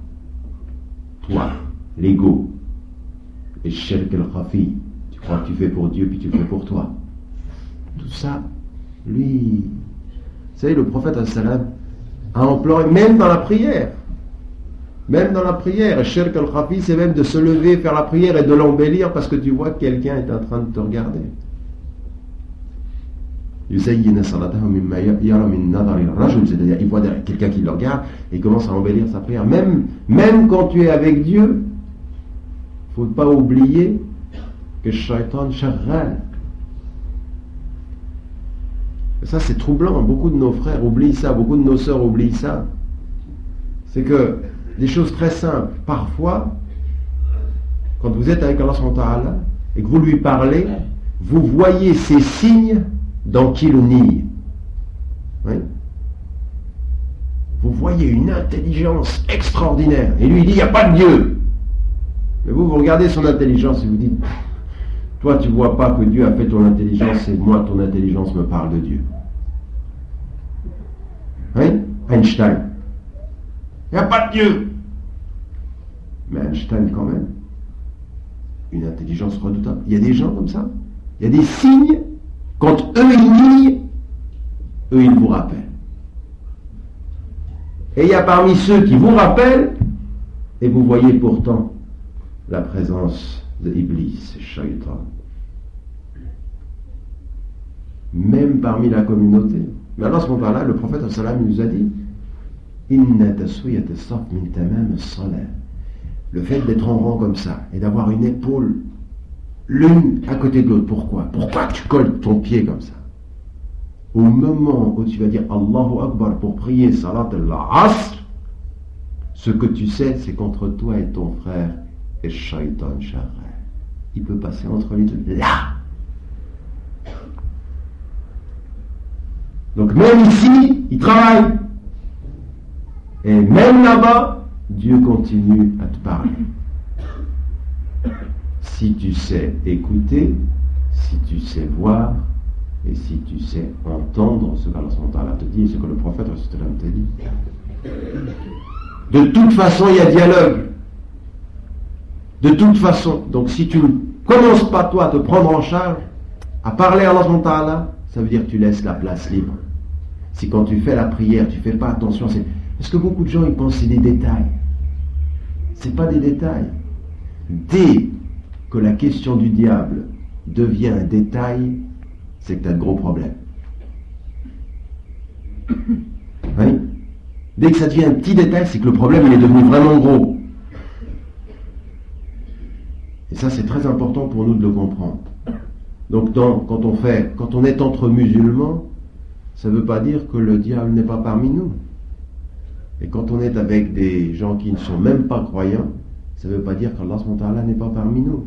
Toi. L'ego. Et shirk al-khafi tu crois que tu fais pour Dieu, puis tu fais pour toi. Tout ça, lui, vous savez, le prophète salam a imploré, même dans la prière, même dans la prière, Shirk al-Khafi, c'est même de se lever, faire la prière et de l'embellir parce que tu vois que quelqu'un est en train de te regarder. Il voit quelqu'un qui le regarde et il commence à embellir sa prière. Même, même quand tu es avec Dieu, il ne faut pas oublier que shaitan shagral. Ça, c'est troublant. Beaucoup de nos frères oublient ça, beaucoup de nos sœurs oublient ça. C'est que des choses très simples, parfois, quand vous êtes avec Allah et que vous lui parlez, vous voyez ces signes dans qui le nie. Vous voyez une intelligence extraordinaire. Et lui, il dit, il n'y a pas de Dieu. Mais vous, vous regardez son intelligence et vous dites, toi, tu vois pas que Dieu a fait ton intelligence et moi, ton intelligence me parle de Dieu. Hein? Einstein. Il n'y a pas de Dieu. Mais Einstein, quand même, une intelligence redoutable. Il y a des gens comme ça. Il y a des signes. Quand eux, ils nient, eux, ils vous rappellent. Et il y a parmi ceux qui vous rappellent, et vous voyez pourtant la présence de Iblis, Shaitan. Même parmi la communauté. Mais alors à ce moment-là, le prophète sallam nous a dit le fait d'être en rang comme ça et d'avoir une épaule l'une à côté de l'autre, pourquoi? Pourquoi tu colles ton pied comme ça? Au moment où tu vas dire Allahu Akbar pour prier Salat al-Asr, ce que tu sais, c'est qu'entre toi et ton frère, et shaitan il peut passer entre les deux. Là Donc même ici, il travaille. Et même là-bas, Dieu continue à te parler. Si tu sais écouter, si tu sais voir, et si tu sais entendre ce qu'Allah te dit ce que le prophète te dit. De toute façon, il y a dialogue. De toute façon, donc si tu ne commences pas toi à te prendre en charge, à parler à Allah, ça veut dire que tu laisses la place libre. Si quand tu fais la prière, tu fais pas attention, c'est parce que beaucoup de gens ils pensent que c'est des détails? C'est pas des détails. Dès que la question du diable devient un détail, c'est que tu as de gros problèmes. Dès que ça devient un petit détail, c'est que le problème il est devenu vraiment gros. Et ça, c'est très important pour nous de le comprendre. Donc quand, on fait, quand on est entre musulmans, ça ne veut pas dire que le diable n'est pas parmi nous. Et quand on est avec des gens qui ne sont même pas croyants, ça ne veut pas dire qu'Allah n'est pas parmi nous.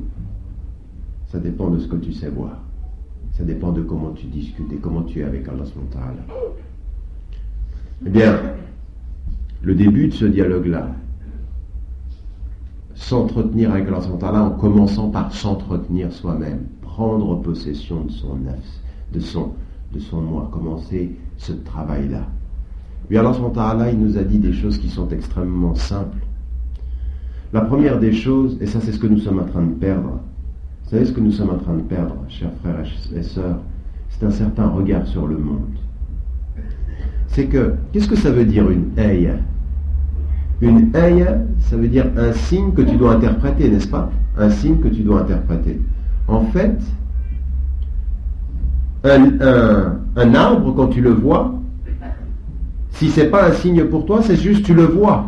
Ça dépend de ce que tu sais voir. Ça dépend de comment tu discutes et comment tu es avec Allah. Eh bien, le début de ce dialogue-là, s'entretenir avec Allah en commençant par s'entretenir soi-même, prendre possession de son de son, de son moi, commencer ce travail-là. Puis Allah il nous a dit des choses qui sont extrêmement simples. La première des choses, et ça c'est ce que nous sommes en train de perdre, vous savez ce que nous sommes en train de perdre, chers frères et sœurs, c'est un certain regard sur le monde. C'est que, qu'est-ce que ça veut dire une ayah Une ayah, ça veut dire un signe que tu dois interpréter, n'est-ce pas? Un signe que tu dois interpréter. En fait, un, arbre, quand tu le vois, si c'est pas un signe pour toi, c'est juste tu le vois.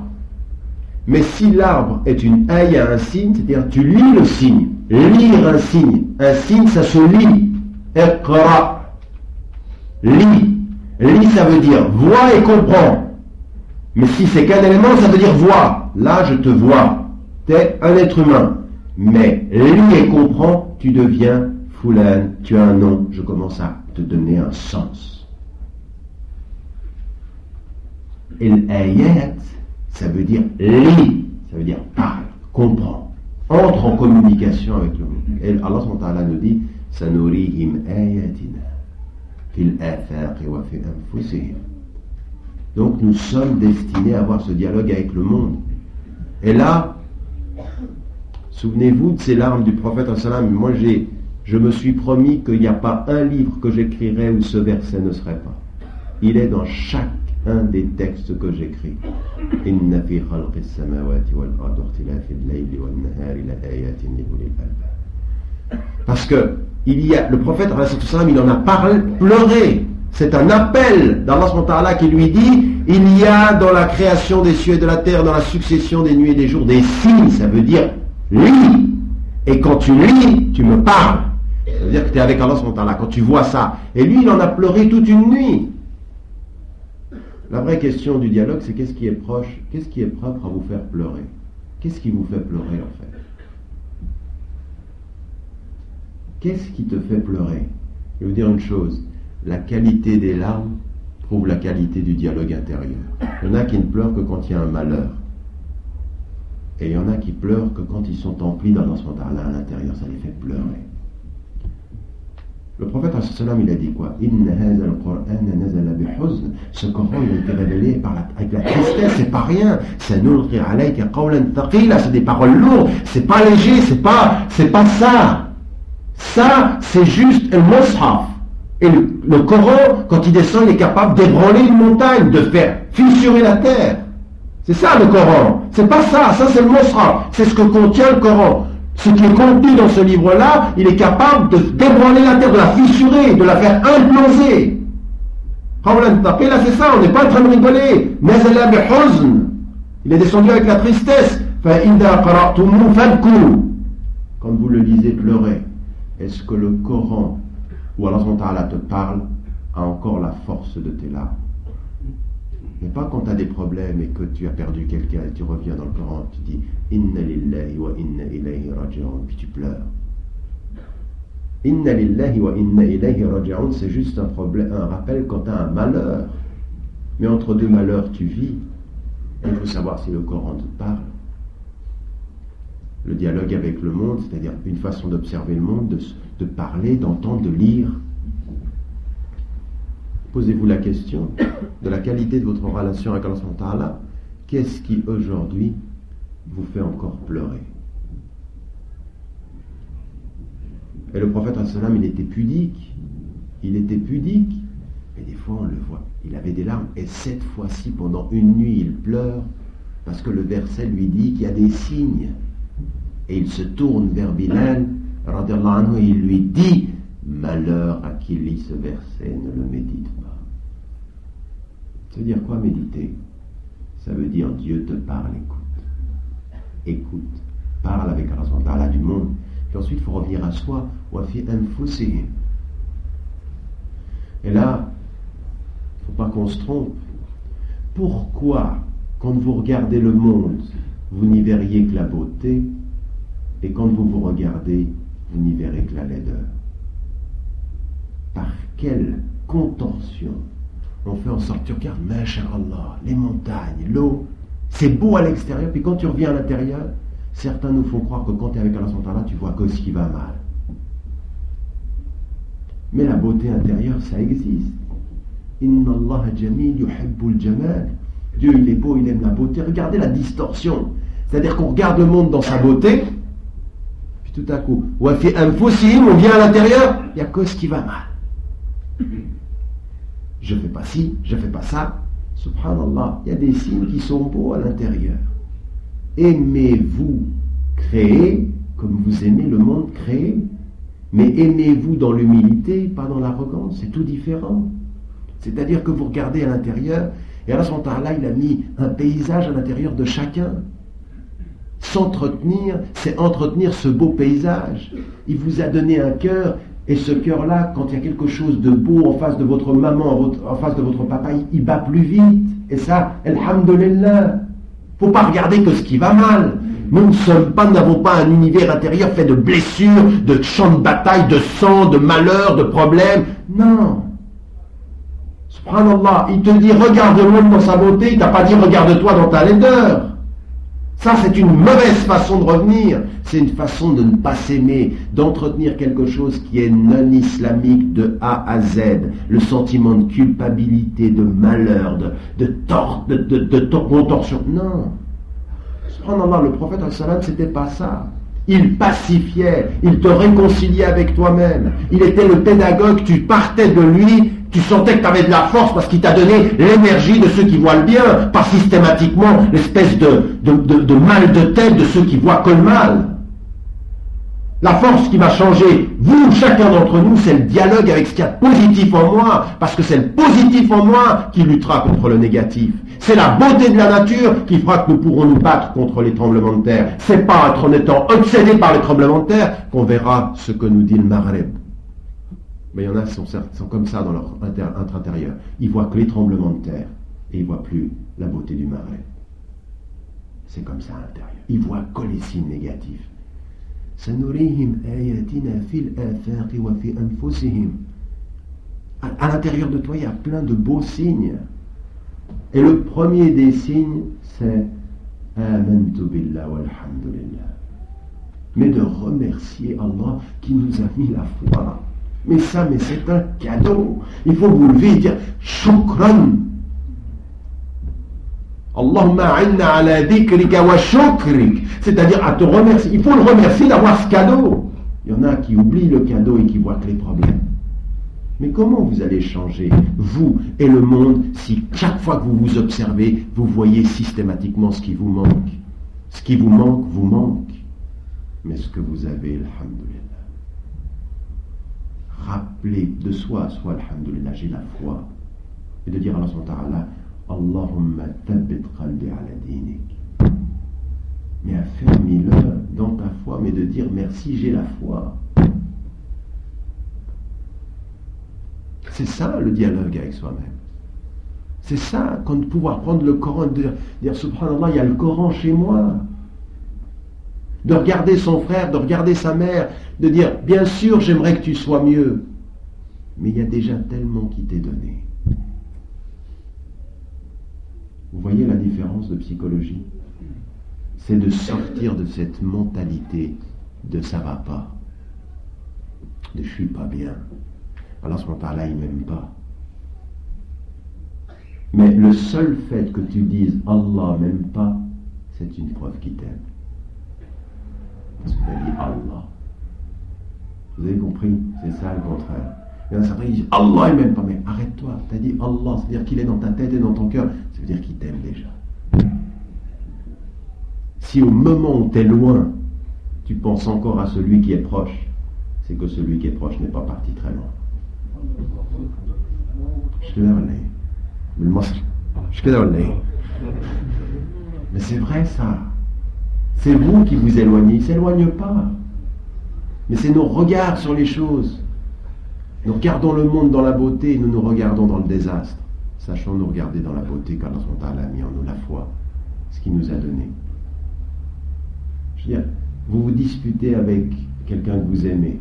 Mais si l'arbre est une haie à un signe, c'est-à-dire tu lis le signe, lire un signe, un signe ça se lit. Iqra. Lis. Lis ça veut dire vois et comprends. Mais si c'est qu'un élément, ça veut dire vois. Là je te vois. Tu es un être humain. Mais lis et comprends, tu deviens Foulan, tu as un nom, je commence à te donner un sens. Et l'ayat, ça veut dire lis, ça veut dire parle, comprends, entre en communication avec le monde. Et Allah nous dit Sanurihim ayatina fil wa Donc nous sommes destinés à avoir ce dialogue avec le monde. Et là, souvenez-vous de ces larmes du prophète moi j'ai je me suis promis qu'il n'y a pas un livre que j'écrirai où ce verset ne serait pas. Il est dans chacun des textes que j'écris. Parce que il y a, le prophète, il en a parlé, pleuré. C'est un appel d'Allah qui lui dit il y a dans la création des cieux et de la terre, dans la succession des nuits et des jours, des signes. Ça veut dire lis. Et quand tu lis, tu me parles. Ça veut dire que tu es avec Allah quand tu vois ça. Et lui, il en a pleuré toute une nuit. La vraie question du dialogue, c'est qu'est-ce qui est proche, qu'est-ce qui est propre à vous faire pleurer? Qu'est-ce qui vous fait pleurer en fait? Qu'est-ce qui te fait pleurer? Je vais vous dire une chose, la qualité des larmes prouve la qualité du dialogue intérieur. Il y en a qui ne pleurent que quand il y a un malheur. Et il y en a qui pleurent que quand ils sont emplis dans leur à l'intérieur, ça les fait pleurer. Le prophète il a dit quoi? Ce Coran il a été révélé par la, avec la tristesse, c'est pas rien. C'est des paroles lourdes, c'est pas léger, c'est pas, pas ça. Ça, c'est juste le mushaf. Et le, Coran, quand il descend, il est capable d'ébranler une montagne, de faire fissurer la terre. C'est ça le Coran. C'est pas ça, ça c'est le mushaf. C'est ce que contient le Coran ce qui est contenu dans ce livre-là, il est capable de débranler la terre, de la fissurer, de la faire imploser. Là, c'est ça, on n'est pas en train de rigoler. Il est descendu avec la tristesse. Quand vous le lisez, pleurez. Est-ce que le Coran, ou Allah te parle, a encore la force de tes larmes mais pas quand tu as des problèmes et que tu as perdu quelqu'un et tu reviens dans le Coran, tu dis Inna lillahi wa inna ilayhi raji'un, puis tu pleures. Inna lillahi wa inna ilayhi raji'un, c'est juste un, problème, un rappel quand tu as un malheur. Mais entre deux malheurs, tu vis. il faut savoir si le Coran te parle. Le dialogue avec le monde, c'est-à-dire une façon d'observer le monde, de, parler, d'entendre, de lire, Posez-vous la question de la qualité de votre relation avec Allah. Qu'est-ce qui aujourd'hui vous fait encore pleurer? Et le prophète, il était pudique. Il était pudique. Et des fois, on le voit. Il avait des larmes. Et cette fois-ci, pendant une nuit, il pleure parce que le verset lui dit qu'il y a des signes. Et il se tourne vers Bilal, et il lui dit Malheur à qui lit ce verset, ne le médite pas. Ça veut dire quoi méditer? Ça veut dire Dieu te parle, écoute. Écoute. Parle avec Allah du monde. Puis ensuite, il faut revenir à soi. Et là, il ne faut pas qu'on se trompe. Pourquoi, quand vous regardez le monde, vous n'y verriez que la beauté, et quand vous vous regardez, vous n'y verrez que la laideur Par quelle contorsion on fait en sorte, tu regardes, Allah, les montagnes, l'eau, c'est beau à l'extérieur, puis quand tu reviens à l'intérieur, certains nous font croire que quand tu es avec Allah, tu vois que ce qui va mal. Mais la beauté intérieure, ça existe. Inna Allah jamil yuhibbul jamal. Dieu, il est beau, il aime la beauté. Regardez la distorsion. C'est-à-dire qu'on regarde le monde dans sa beauté, tout à coup, on vient à l'intérieur, il y a ce qui va mal. Je fais pas ci, je fais pas ça. Subhanallah, il y a des signes qui sont beaux à l'intérieur. Aimez-vous créer comme vous aimez le monde créé, mais aimez-vous dans l'humilité, pas dans l'arrogance, c'est tout différent. C'est-à-dire que vous regardez à l'intérieur, et Allah il a mis un paysage à l'intérieur de chacun. S'entretenir, c'est entretenir ce beau paysage. Il vous a donné un cœur, et ce cœur-là, quand il y a quelque chose de beau en face de votre maman, en face de votre papa, il, bat plus vite. Et ça, alhamdulillah. Faut pas regarder que ce qui va mal. Nous ne sommes pas, n'avons pas un univers intérieur fait de blessures, de champs de bataille, de sang, de malheurs, de problèmes. Non. Subhanallah, il te dit regarde le monde dans sa beauté, il t'a pas dit regarde-toi dans ta laideur. Ça, c'est une mauvaise façon de revenir. C'est une façon de ne pas s'aimer, d'entretenir quelque chose qui est non islamique de A à Z. Le sentiment de culpabilité, de malheur, de, de, tort, de, de, de contorsion. Non. Subhanallah, le prophète, c'était pas ça. Il pacifiait, il te réconciliait avec toi-même. Il était le pédagogue, tu partais de lui, tu sentais que tu avais de la force parce qu'il t'a donné l'énergie de ceux qui voient le bien, pas systématiquement l'espèce de, mal de tête de ceux qui voient que le mal. La force qui va changer, vous, chacun d'entre nous, c'est le dialogue avec ce qu'il y de positif en moi, parce que c'est le positif en moi qui luttera contre le négatif. C'est la beauté de la nature qui fera que nous pourrons nous battre contre les tremblements de terre. C'est pas en étant obsédé par les tremblements de terre qu'on verra ce que nous dit le Maghreb. Mais il y en a qui sont, comme ça dans leur intra-intérieur. Ils voient que les tremblements de terre et ils voient plus la beauté du Maghreb. C'est comme ça à l'intérieur. Ils voient que les signes négatifs. À l'intérieur de toi, il y a plein de beaux signes. Et le premier des signes, c'est Amantu billah walhamdulillah. Mais de remercier Allah qui nous a mis la foi. Mais ça, mais c'est un cadeau. Il faut vous lever et dire Shukran. Allahumma ala dhikrika wa. C'est-à-dire à te remercier. Il faut le remercier d'avoir ce cadeau. Il y en a qui oublient le cadeau et qui voient que les problèmes. Mais comment vous allez changer, vous et le monde, si chaque fois que vous vous observez, vous voyez systématiquement ce qui vous manque? Ce qui vous manque, vous manque. Mais ce que vous avez, alhamdulillah. Rappelez de soi, soit alhamdulillah, j'ai la foi. Et de dire à Allah, Allahumma tabbit qalbi. Mais affermis-le dans ta foi, mais de dire merci, j'ai la foi. C'est ça le dialogue avec soi-même. C'est ça, quand de pouvoir prendre le Coran et dire, dire Subhanallah, il y a le Coran chez moi. De regarder son frère, de regarder sa mère, de dire Bien sûr, j'aimerais que tu sois mieux. Mais il y a déjà tellement qui t'est donné. Vous voyez la différence de psychologie? C'est de sortir de cette mentalité de ça va pas, de je suis pas bien, alors ce moment-là, il m'aime pas. Mais le seul fait que tu dises Allah m'aime pas, c'est une preuve qu'il t'aime. Parce que tu as dit Allah. Vous avez compris C'est ça le contraire. Il y en a certains qui disent Allah il m'aime pas, mais arrête-toi. Tu as dit Allah, c'est-à-dire qu'il est dans ta tête et dans ton cœur. Ça veut dire qu'il t'aime déjà. Si au moment où tu es loin, tu penses encore à celui qui est proche, c'est que celui qui est proche n'est pas parti très loin. Mais c'est vrai ça. C'est vous qui vous éloignez. Il ne s'éloigne pas. Mais c'est nos regards sur les choses. Nous regardons le monde dans la beauté et nous nous regardons dans le désastre. Sachons nous regarder dans la beauté car Allah a mis en nous la foi, ce qu'il nous a donné. Je veux dire, vous vous disputez avec quelqu'un que vous aimez.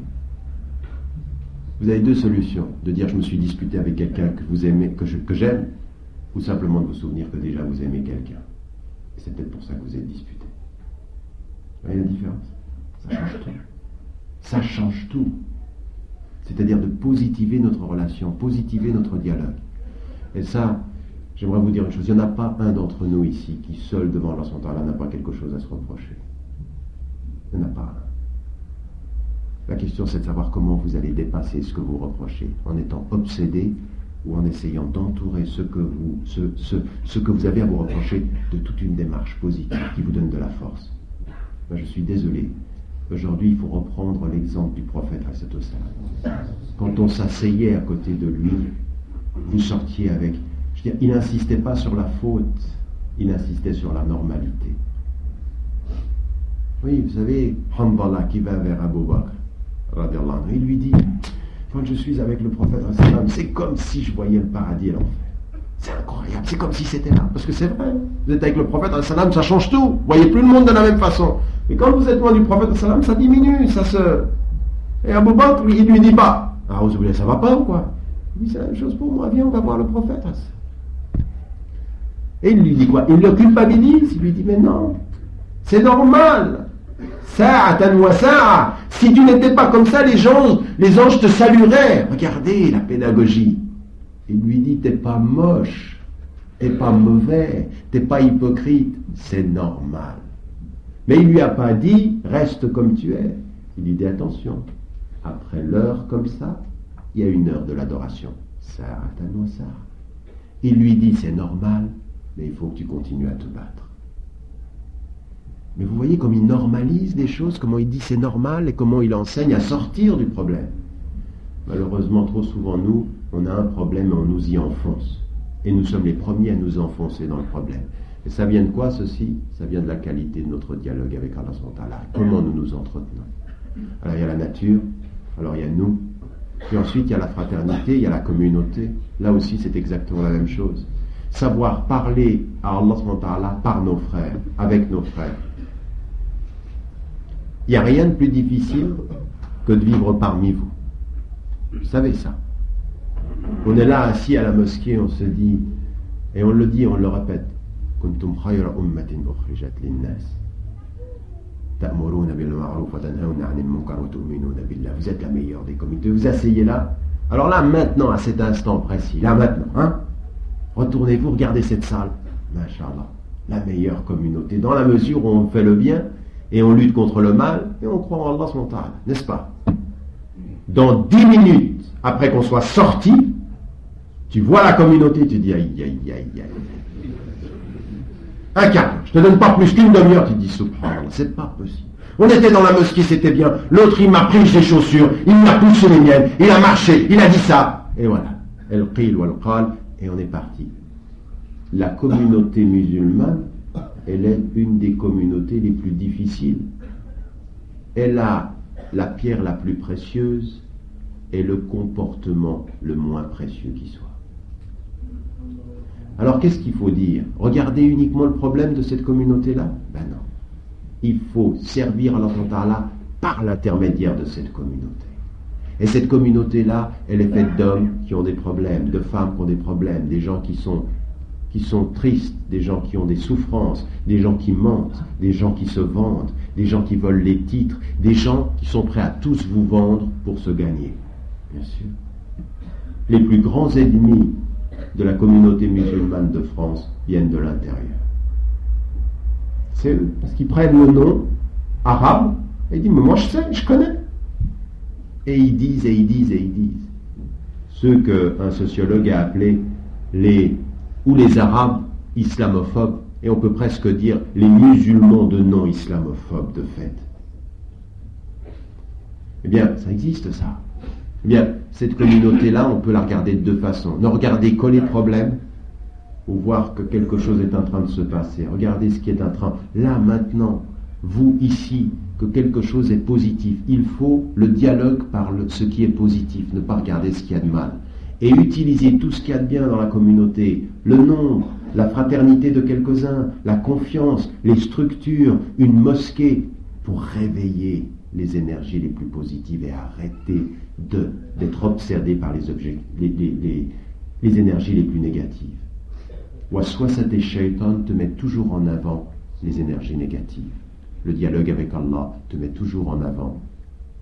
Vous avez deux solutions. De dire je me suis disputé avec quelqu'un que vous aimez, que, j'aime, ou simplement de vous souvenir que déjà vous aimez quelqu'un. Et c'est peut-être pour ça que vous êtes disputé. Vous voyez la différence? Ça change tout. Ça change tout. C'est-à-dire de positiver notre relation, positiver notre dialogue. Et ça, j'aimerais vous dire une chose, il n'y en a pas un d'entre nous ici qui, seul devant Allah n'a pas quelque chose à se reprocher. Il n'y en a pas un. La question, c'est de savoir comment vous allez dépasser ce que vous reprochez, en étant obsédé ou en essayant d'entourer ce que vous, ce, que vous avez à vous reprocher de toute une démarche positive qui vous donne de la force. je suis désolé. Aujourd'hui, il faut reprendre l'exemple du prophète Quand on s'asseyait à côté de lui, vous sortiez avec. Je veux dire, il n'insistait pas sur la faute, il insistait sur la normalité. Oui, vous savez, Hanbala qui va vers Abu Bakr, il lui dit Quand je suis avec le prophète, c'est comme si je voyais le paradis et l'enfer. C'est incroyable, c'est comme si c'était là. Parce que c'est vrai, vous êtes avec le prophète, ça change tout. Vous voyez plus le monde de la même façon. Et quand vous êtes loin du prophète, ça diminue, ça se. Et Abu Bakr, il lui dit pas Ah, vous voulez, ça va pas ou quoi? Il dit C'est la même chose pour moi, viens, on va voir le prophète. Et il lui dit quoi? Il le culpabilise, il lui dit Mais non, c'est normal. Si tu n'étais pas comme ça, les gens, les anges te salueraient. Regardez la pédagogie. Il lui dit, t'es pas moche, t'es pas mauvais, t'es pas hypocrite, c'est normal. Mais il lui a pas dit, reste comme tu es. Il lui dit, attention, après l'heure comme ça, il y a une heure de l'adoration. Il lui dit, c'est normal, mais il faut que tu continues à te battre. Mais vous voyez comme il normalise des choses, comment il dit c'est normal et comment il enseigne à sortir du problème. Malheureusement, trop souvent, nous, on a un problème et on nous y enfonce. Et nous sommes les premiers à nous enfoncer dans le problème. Et ça vient de quoi ceci? Ça vient de la qualité de notre dialogue avec Allah Comment nous nous entretenons? Alors il y a la nature, alors il y a nous, puis ensuite il y a la fraternité, il y a la communauté. Là aussi c'est exactement la même chose. Savoir parler à Allah par nos frères, avec nos frères. Il n'y a rien de plus difficile que de vivre parmi vous. Vous savez ça. On est là assis à la mosquée, on se dit, et on le dit, on le répète, vous êtes la meilleure des communautés. Vous asseyez là. Alors là, maintenant, à cet instant précis, là maintenant, hein, retournez-vous, regardez cette salle. Masha'Allah, la meilleure communauté. Dans la mesure où on fait le bien et on lutte contre le mal et on croit en Allah, n'est-ce pas? Dans dix minutes après qu'on soit sorti, tu vois la communauté, tu dis aïe aïe aïe aïe. Un quart, je te donne pas plus qu'une demi-heure, tu dis subhanallah, c'est pas possible. On était dans la mosquée, c'était bien. L'autre, il m'a pris ses chaussures, il m'a poussé les miennes, il a marché, il a dit ça. Et voilà. El qil wal et on est parti. La communauté musulmane elle est une des communautés les plus difficiles. Elle a la pierre la plus précieuse et le comportement le moins précieux qui soit. Alors qu'est-ce qu'il faut dire? Regardez uniquement le problème de cette communauté-là? Ben non. Il faut servir à Allah par l'intermédiaire de cette communauté. Et cette communauté-là, elle est faite d'hommes qui ont des problèmes, de femmes qui ont des problèmes, des gens qui sont qui sont tristes, des gens qui ont des souffrances, des gens qui mentent, des gens qui se vendent, des gens qui volent les titres, des gens qui sont prêts à tous vous vendre pour se gagner. Bien sûr. Les plus grands ennemis de la communauté musulmane de France viennent de l'intérieur. C'est eux, parce qu'ils prennent le nom arabe et disent, mais moi je sais, je connais. Et ils disent, et ils disent, et ils disent. Ceux qu'un sociologue a appelés les ou les Arabes islamophobes, et on peut presque dire les musulmans de non-islamophobes de fait. Eh bien, ça existe ça. Eh bien, cette communauté-là, on peut la regarder de deux façons. Ne regarder que les problèmes, ou voir que quelque chose est en train de se passer. Regardez ce qui est en train, là, maintenant, vous ici que quelque chose est positif. Il faut le dialogue par ce qui est positif, ne pas regarder ce qu'il y a de mal. Et utiliser tout ce qu'il y a de bien dans la communauté, le nombre, la fraternité de quelques-uns, la confiance, les structures, une mosquée, pour réveiller les énergies les plus positives et arrêter d'être obsédé par les, objets, les, énergies les plus négatives. Waswasat et Shaitan te met toujours en avant les énergies négatives. Le dialogue avec Allah te met toujours en avant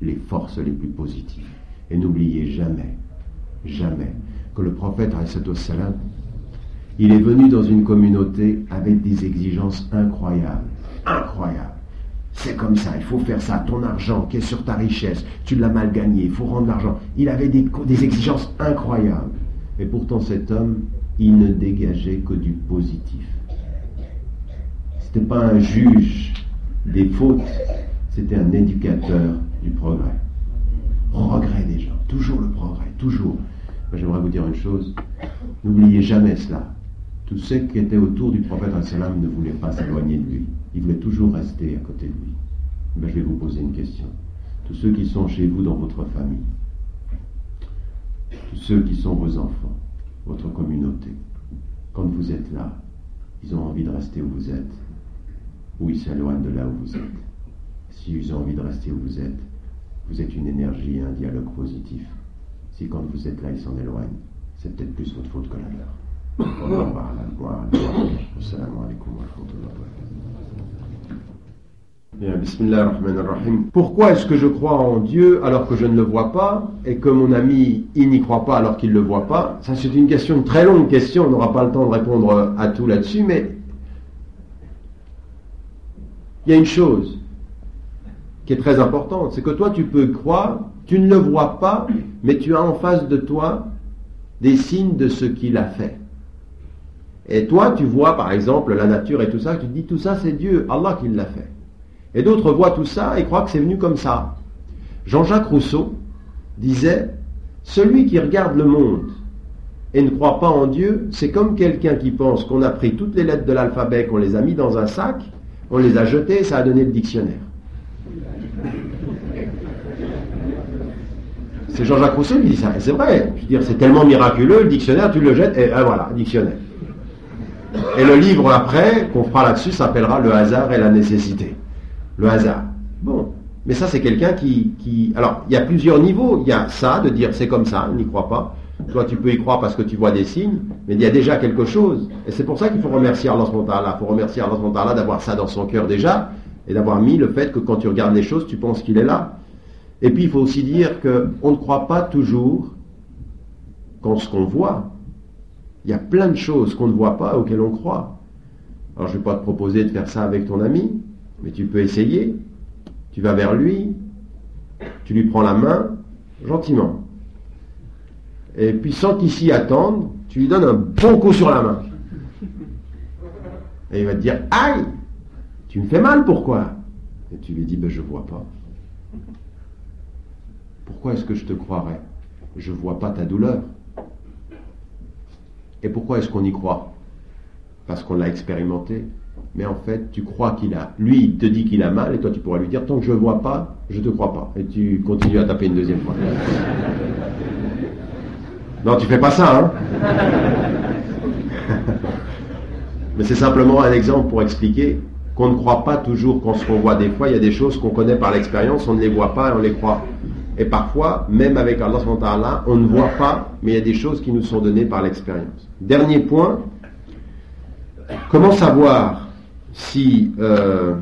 les forces les plus positives. Et n'oubliez jamais, jamais, que le prophète, salam, il est venu dans une communauté avec des exigences incroyables. Incroyables. C'est comme ça, il faut faire ça. Ton argent qui est sur ta richesse, tu l'as mal gagné, il faut rendre l'argent. Il avait des, exigences incroyables. Et pourtant cet homme, il ne dégageait que du positif. Ce n'était pas un juge des fautes, c'était un éducateur du progrès. Progrès des gens, toujours le progrès, toujours. J'aimerais vous dire une chose, n'oubliez jamais cela. Tous ceux qui étaient autour du prophète ne voulaient pas s'éloigner de lui. Ils voulaient toujours rester à côté de lui. Mais je vais vous poser une question. Tous ceux qui sont chez vous dans votre famille, tous ceux qui sont vos enfants, votre communauté, quand vous êtes là, ils ont envie de rester où vous êtes, ou ils s'éloignent de là où vous êtes. S'ils ont envie de rester où vous êtes, vous êtes une énergie et un dialogue positif. Si quand vous êtes là, ils s'en éloignent, c'est peut-être plus votre faute que la leur. Pourquoi est-ce que je crois en Dieu alors que je ne le vois pas et que mon ami il n'y croit pas alors qu'il ne le voit pas? Ça c'est une question, une très longue question, on n'aura pas le temps de répondre à tout là-dessus, mais il y a une chose qui est très importante, c'est que toi tu peux croire, tu ne le vois pas, mais tu as en face de toi des signes de ce qu'il a fait. Et toi, tu vois par exemple la nature et tout ça, tu te dis tout ça c'est Dieu, Allah qui l'a fait. Et d'autres voient tout ça et croient que c'est venu comme ça. Jean-Jacques Rousseau disait, celui qui regarde le monde et ne croit pas en Dieu, c'est comme quelqu'un qui pense qu'on a pris toutes les lettres de l'alphabet, qu'on les a mis dans un sac, on les a jetées et ça a donné le dictionnaire. C'est Jean-Jacques Rousseau qui dit ça. c'est vrai. Je veux dire, c'est tellement miraculeux, le dictionnaire, tu le jettes, et voilà, dictionnaire. Et le livre après, qu'on fera là-dessus, s'appellera Le hasard et la nécessité. Le hasard. Bon. Mais ça, c'est quelqu'un qui, qui... Alors, il y a plusieurs niveaux. Il y a ça, de dire c'est comme ça, n'y croit pas. Toi, tu peux y croire parce que tu vois des signes, mais il y a déjà quelque chose. Et c'est pour ça qu'il faut remercier Allah Il faut remercier Allah d'avoir ça dans son cœur déjà, et d'avoir mis le fait que quand tu regardes les choses, tu penses qu'il est là. Et puis, il faut aussi dire qu'on ne croit pas toujours qu'en ce qu'on voit. Il y a plein de choses qu'on ne voit pas auxquelles on croit. Alors je ne vais pas te proposer de faire ça avec ton ami, mais tu peux essayer. Tu vas vers lui, tu lui prends la main, gentiment. Et puis sans qu'il s'y attende, tu lui donnes un bon coup sur la main. Et il va te dire, aïe, tu me fais mal, pourquoi? Et tu lui dis, ben je ne vois pas. Pourquoi est-ce que je te croirais? Je ne vois pas ta douleur. Et pourquoi est-ce qu'on y croit? Parce qu'on l'a expérimenté. Mais en fait, tu crois qu'il a. Lui, il te dit qu'il a mal, et toi, tu pourras lui dire tant que je ne vois pas, je ne te crois pas. Et tu continues à taper une deuxième fois. (laughs) non, tu fais pas ça, hein (laughs) Mais c'est simplement un exemple pour expliquer qu'on ne croit pas toujours qu'en ce qu'on voit des fois, il y a des choses qu'on connaît par l'expérience, on ne les voit pas et on les croit. Et parfois, même avec Allah, on ne voit pas, mais il y a des choses qui nous sont données par l'expérience. Dernier point, comment savoir si, euh,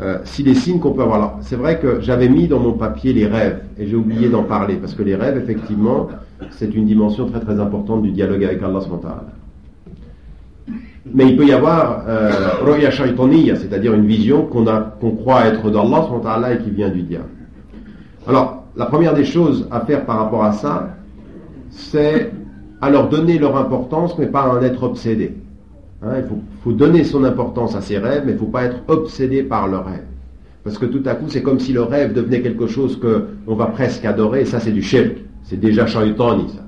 euh, si les signes qu'on peut avoir. C'est vrai que j'avais mis dans mon papier les rêves, et j'ai oublié d'en parler, parce que les rêves, effectivement, c'est une dimension très très importante du dialogue avec Allah. Mais il peut y avoir euh, roya c'est-à-dire une vision qu'on qu'on croit être d'Allah et qui vient du diable. Alors, la première des choses à faire par rapport à ça, c'est à leur donner leur importance, mais pas à en être obsédé. Hein, il faut, donner son importance à ses rêves, mais il ne faut pas être obsédé par le rêve. Parce que tout à coup, c'est comme si le rêve devenait quelque chose qu'on va presque adorer, et ça c'est du shirk. C'est déjà shaitani, ça.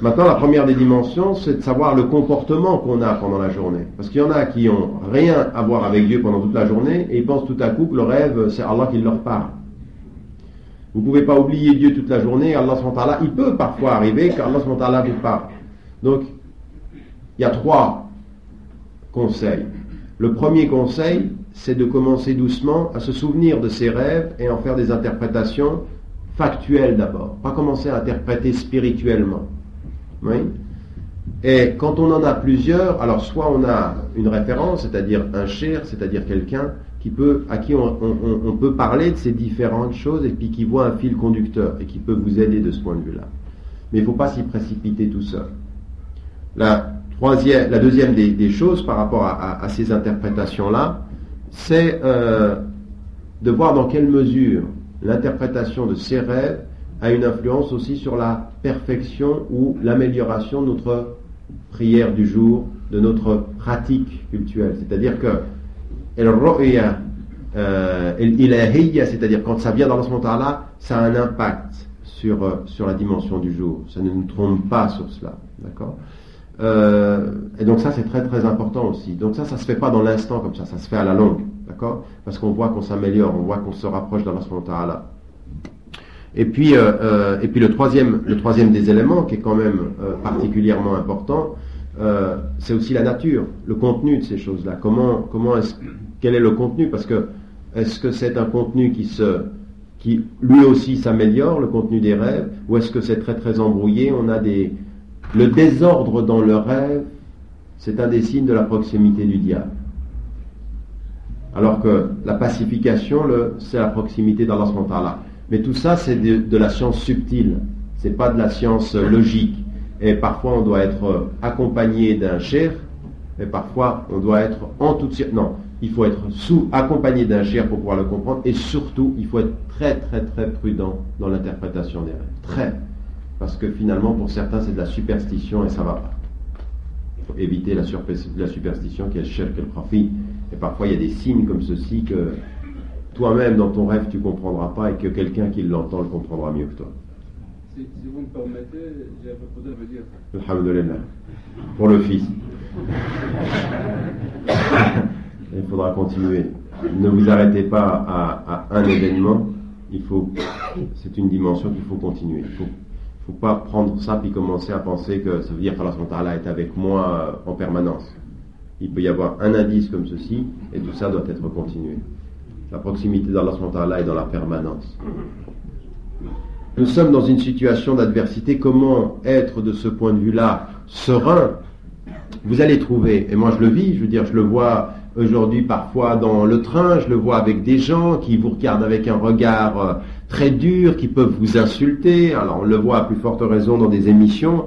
Maintenant, la première des dimensions, c'est de savoir le comportement qu'on a pendant la journée. Parce qu'il y en a qui ont rien à voir avec Dieu pendant toute la journée et ils pensent tout à coup que le rêve, c'est Allah qui leur parle. Vous ne pouvez pas oublier Dieu toute la journée, Allah il peut parfois arriver qu'Allah vous parle. Donc, il y a trois conseils. Le premier conseil, c'est de commencer doucement à se souvenir de ses rêves et en faire des interprétations factuelles d'abord, pas commencer à interpréter spirituellement. Oui. Et quand on en a plusieurs, alors soit on a une référence, c'est-à-dire un cher, c'est-à-dire quelqu'un qui peut, à qui on, peut parler de ces différentes choses et puis qui voit un fil conducteur et qui peut vous aider de ce point de vue-là. Mais il ne faut pas s'y précipiter tout seul. La, la deuxième des, choses par rapport à, ces interprétations-là, c'est euh, de voir dans quelle mesure l'interprétation de ces rêves a une influence aussi sur la perfection ou l'amélioration de notre prière du jour, de notre pratique culturelle. C'est-à-dire que euh, c'est-à-dire quand ça vient dans là, ça a un impact sur, euh, sur la dimension du jour. Ça ne nous trompe pas sur cela. D'accord? Euh, Et donc ça, c'est très très important aussi. Donc ça, ça se fait pas dans l'instant comme ça, ça se fait à la longue. D'accord? Parce qu'on voit qu'on s'améliore, on voit qu'on se rapproche dans la et puis, euh, euh, et puis le troisième, le troisième des éléments qui est quand même particulièrement important, c'est aussi la nature, le contenu de ces choses-là. Comment, comment est quel est le contenu? Parce que est-ce que c'est un contenu qui se, qui lui aussi s'améliore, le contenu des rêves, ou est-ce que c'est très très embrouillé? On a des, le désordre dans le rêve, c'est un des signes de la proximité du diable. Alors que la pacification, c'est la proximité d'Allah là. Mais tout ça, c'est de, la science subtile. C'est pas de la science logique. Et parfois, on doit être accompagné d'un cher, et parfois, on doit être en toute Non, il faut être sous, accompagné d'un cher pour pouvoir le comprendre. Et surtout, il faut être très, très, très prudent dans l'interprétation des rêves. Très. Parce que finalement, pour certains, c'est de la superstition et ça va pas. Il faut éviter la, superstition qui est le que le profit. Et parfois, il y a des signes comme ceci que toi-même dans ton rêve tu comprendras pas et que quelqu'un qui l'entend le comprendra mieux que toi. Si, vous me permettez, j'ai un peu de dire. Alhamdulillah. Pour le fils. Il faudra continuer. Ne vous arrêtez pas à, un événement. Il faut, c'est une dimension qu'il faut continuer. Il faut, faut pas prendre ça puis commencer à penser que ça veut dire qu'Allah est avec moi en permanence. Il peut y avoir un indice comme ceci et tout ça doit être continué. La proximité d'Allah est dans la permanence. Nous sommes dans une situation d'adversité. Comment être de ce point de vue-là serein? Vous allez trouver, et moi je le vis, je veux dire, je le vois aujourd'hui parfois dans le train, je le vois avec des gens qui vous regardent avec un regard euh, très dur, qui peuvent vous insulter. Alors on le voit à plus forte raison dans des émissions.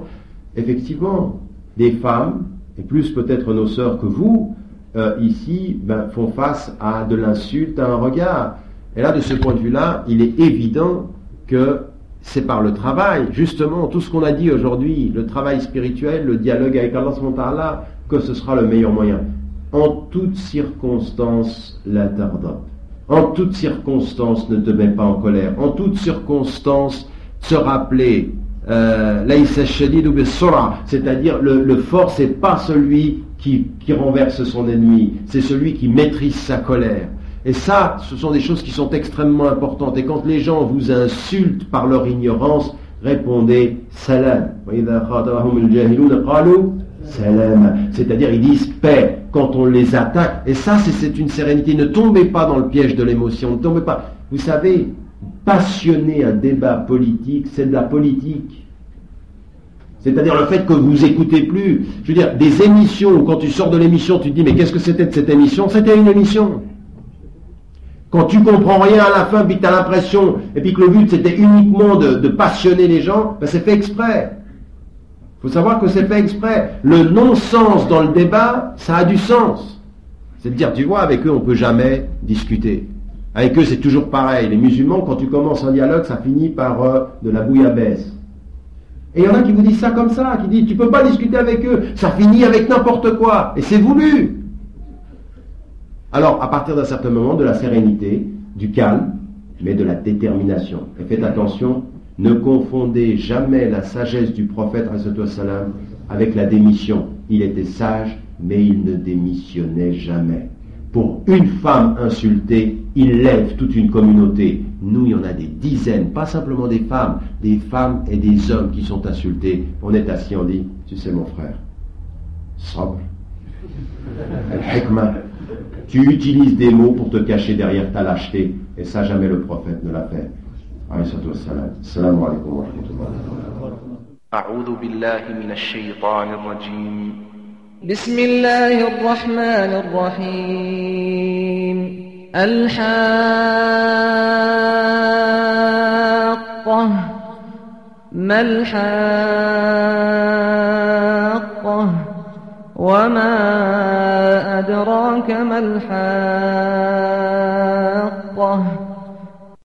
Effectivement, des femmes, et plus peut-être nos sœurs que vous, euh, ici ben, font face à de l'insulte, à un regard. Et là, de ce point de vue-là, il est évident que c'est par le travail, justement, tout ce qu'on a dit aujourd'hui, le travail spirituel, le dialogue avec Allah, que ce sera le meilleur moyen. En toutes circonstances, l'interdote. En toutes circonstances, ne te mets pas en colère. En toutes circonstances, se rappeler, euh, c'est-à-dire le, le fort, c'est pas celui qui, renverse son ennemi, c'est celui qui maîtrise sa colère. Et ça, ce sont des choses qui sont extrêmement importantes. Et quand les gens vous insultent par leur ignorance, répondez salam. C'est-à-dire, ils disent paix quand on les attaque. Et ça, c'est une sérénité. Ne tombez pas dans le piège de l'émotion. Ne tombez pas. Vous savez, passionner un débat politique, c'est de la politique. C'est-à-dire le fait que vous écoutez plus. Je veux dire, des émissions, quand tu sors de l'émission, tu te dis, mais qu'est-ce que c'était de cette émission? C'était une émission. Quand tu comprends rien à la fin, puis tu as l'impression, et puis que le but c'était uniquement de, passionner les gens, ben c'est fait exprès. Il faut savoir que c'est fait exprès. Le non-sens dans le débat, ça a du sens. C'est de dire, tu vois, avec eux, on ne peut jamais discuter. Avec eux, c'est toujours pareil. Les musulmans, quand tu commences un dialogue, ça finit par euh, de la bouillabaisse. Et il y en a qui vous disent ça comme ça, qui disent tu peux pas discuter avec eux, ça finit avec n'importe quoi, et c'est voulu. Alors, à partir d'un certain moment, de la sérénité, du calme, mais de la détermination. Et faites attention, Ne confondez jamais la sagesse du prophète avec la démission. Il était sage, mais il ne démissionnait jamais. Pour une femme insultée, il lève toute une communauté. Nous, il y en a des dizaines, pas simplement des femmes, des femmes et des hommes qui sont insultés. On est assis, on dit, tu sais mon frère, sobre, al-hikmah, tu utilises des mots pour te cacher derrière ta lâcheté, et ça jamais le prophète ne l'a fait. Assalamu alaikum wa rahmatullah. أعوذ بالله من الشيطان الرجيم. بسم الله الرحمن الرحيم. الحاقة. ما الحاقة؟ وما أدراك ما الحاقة؟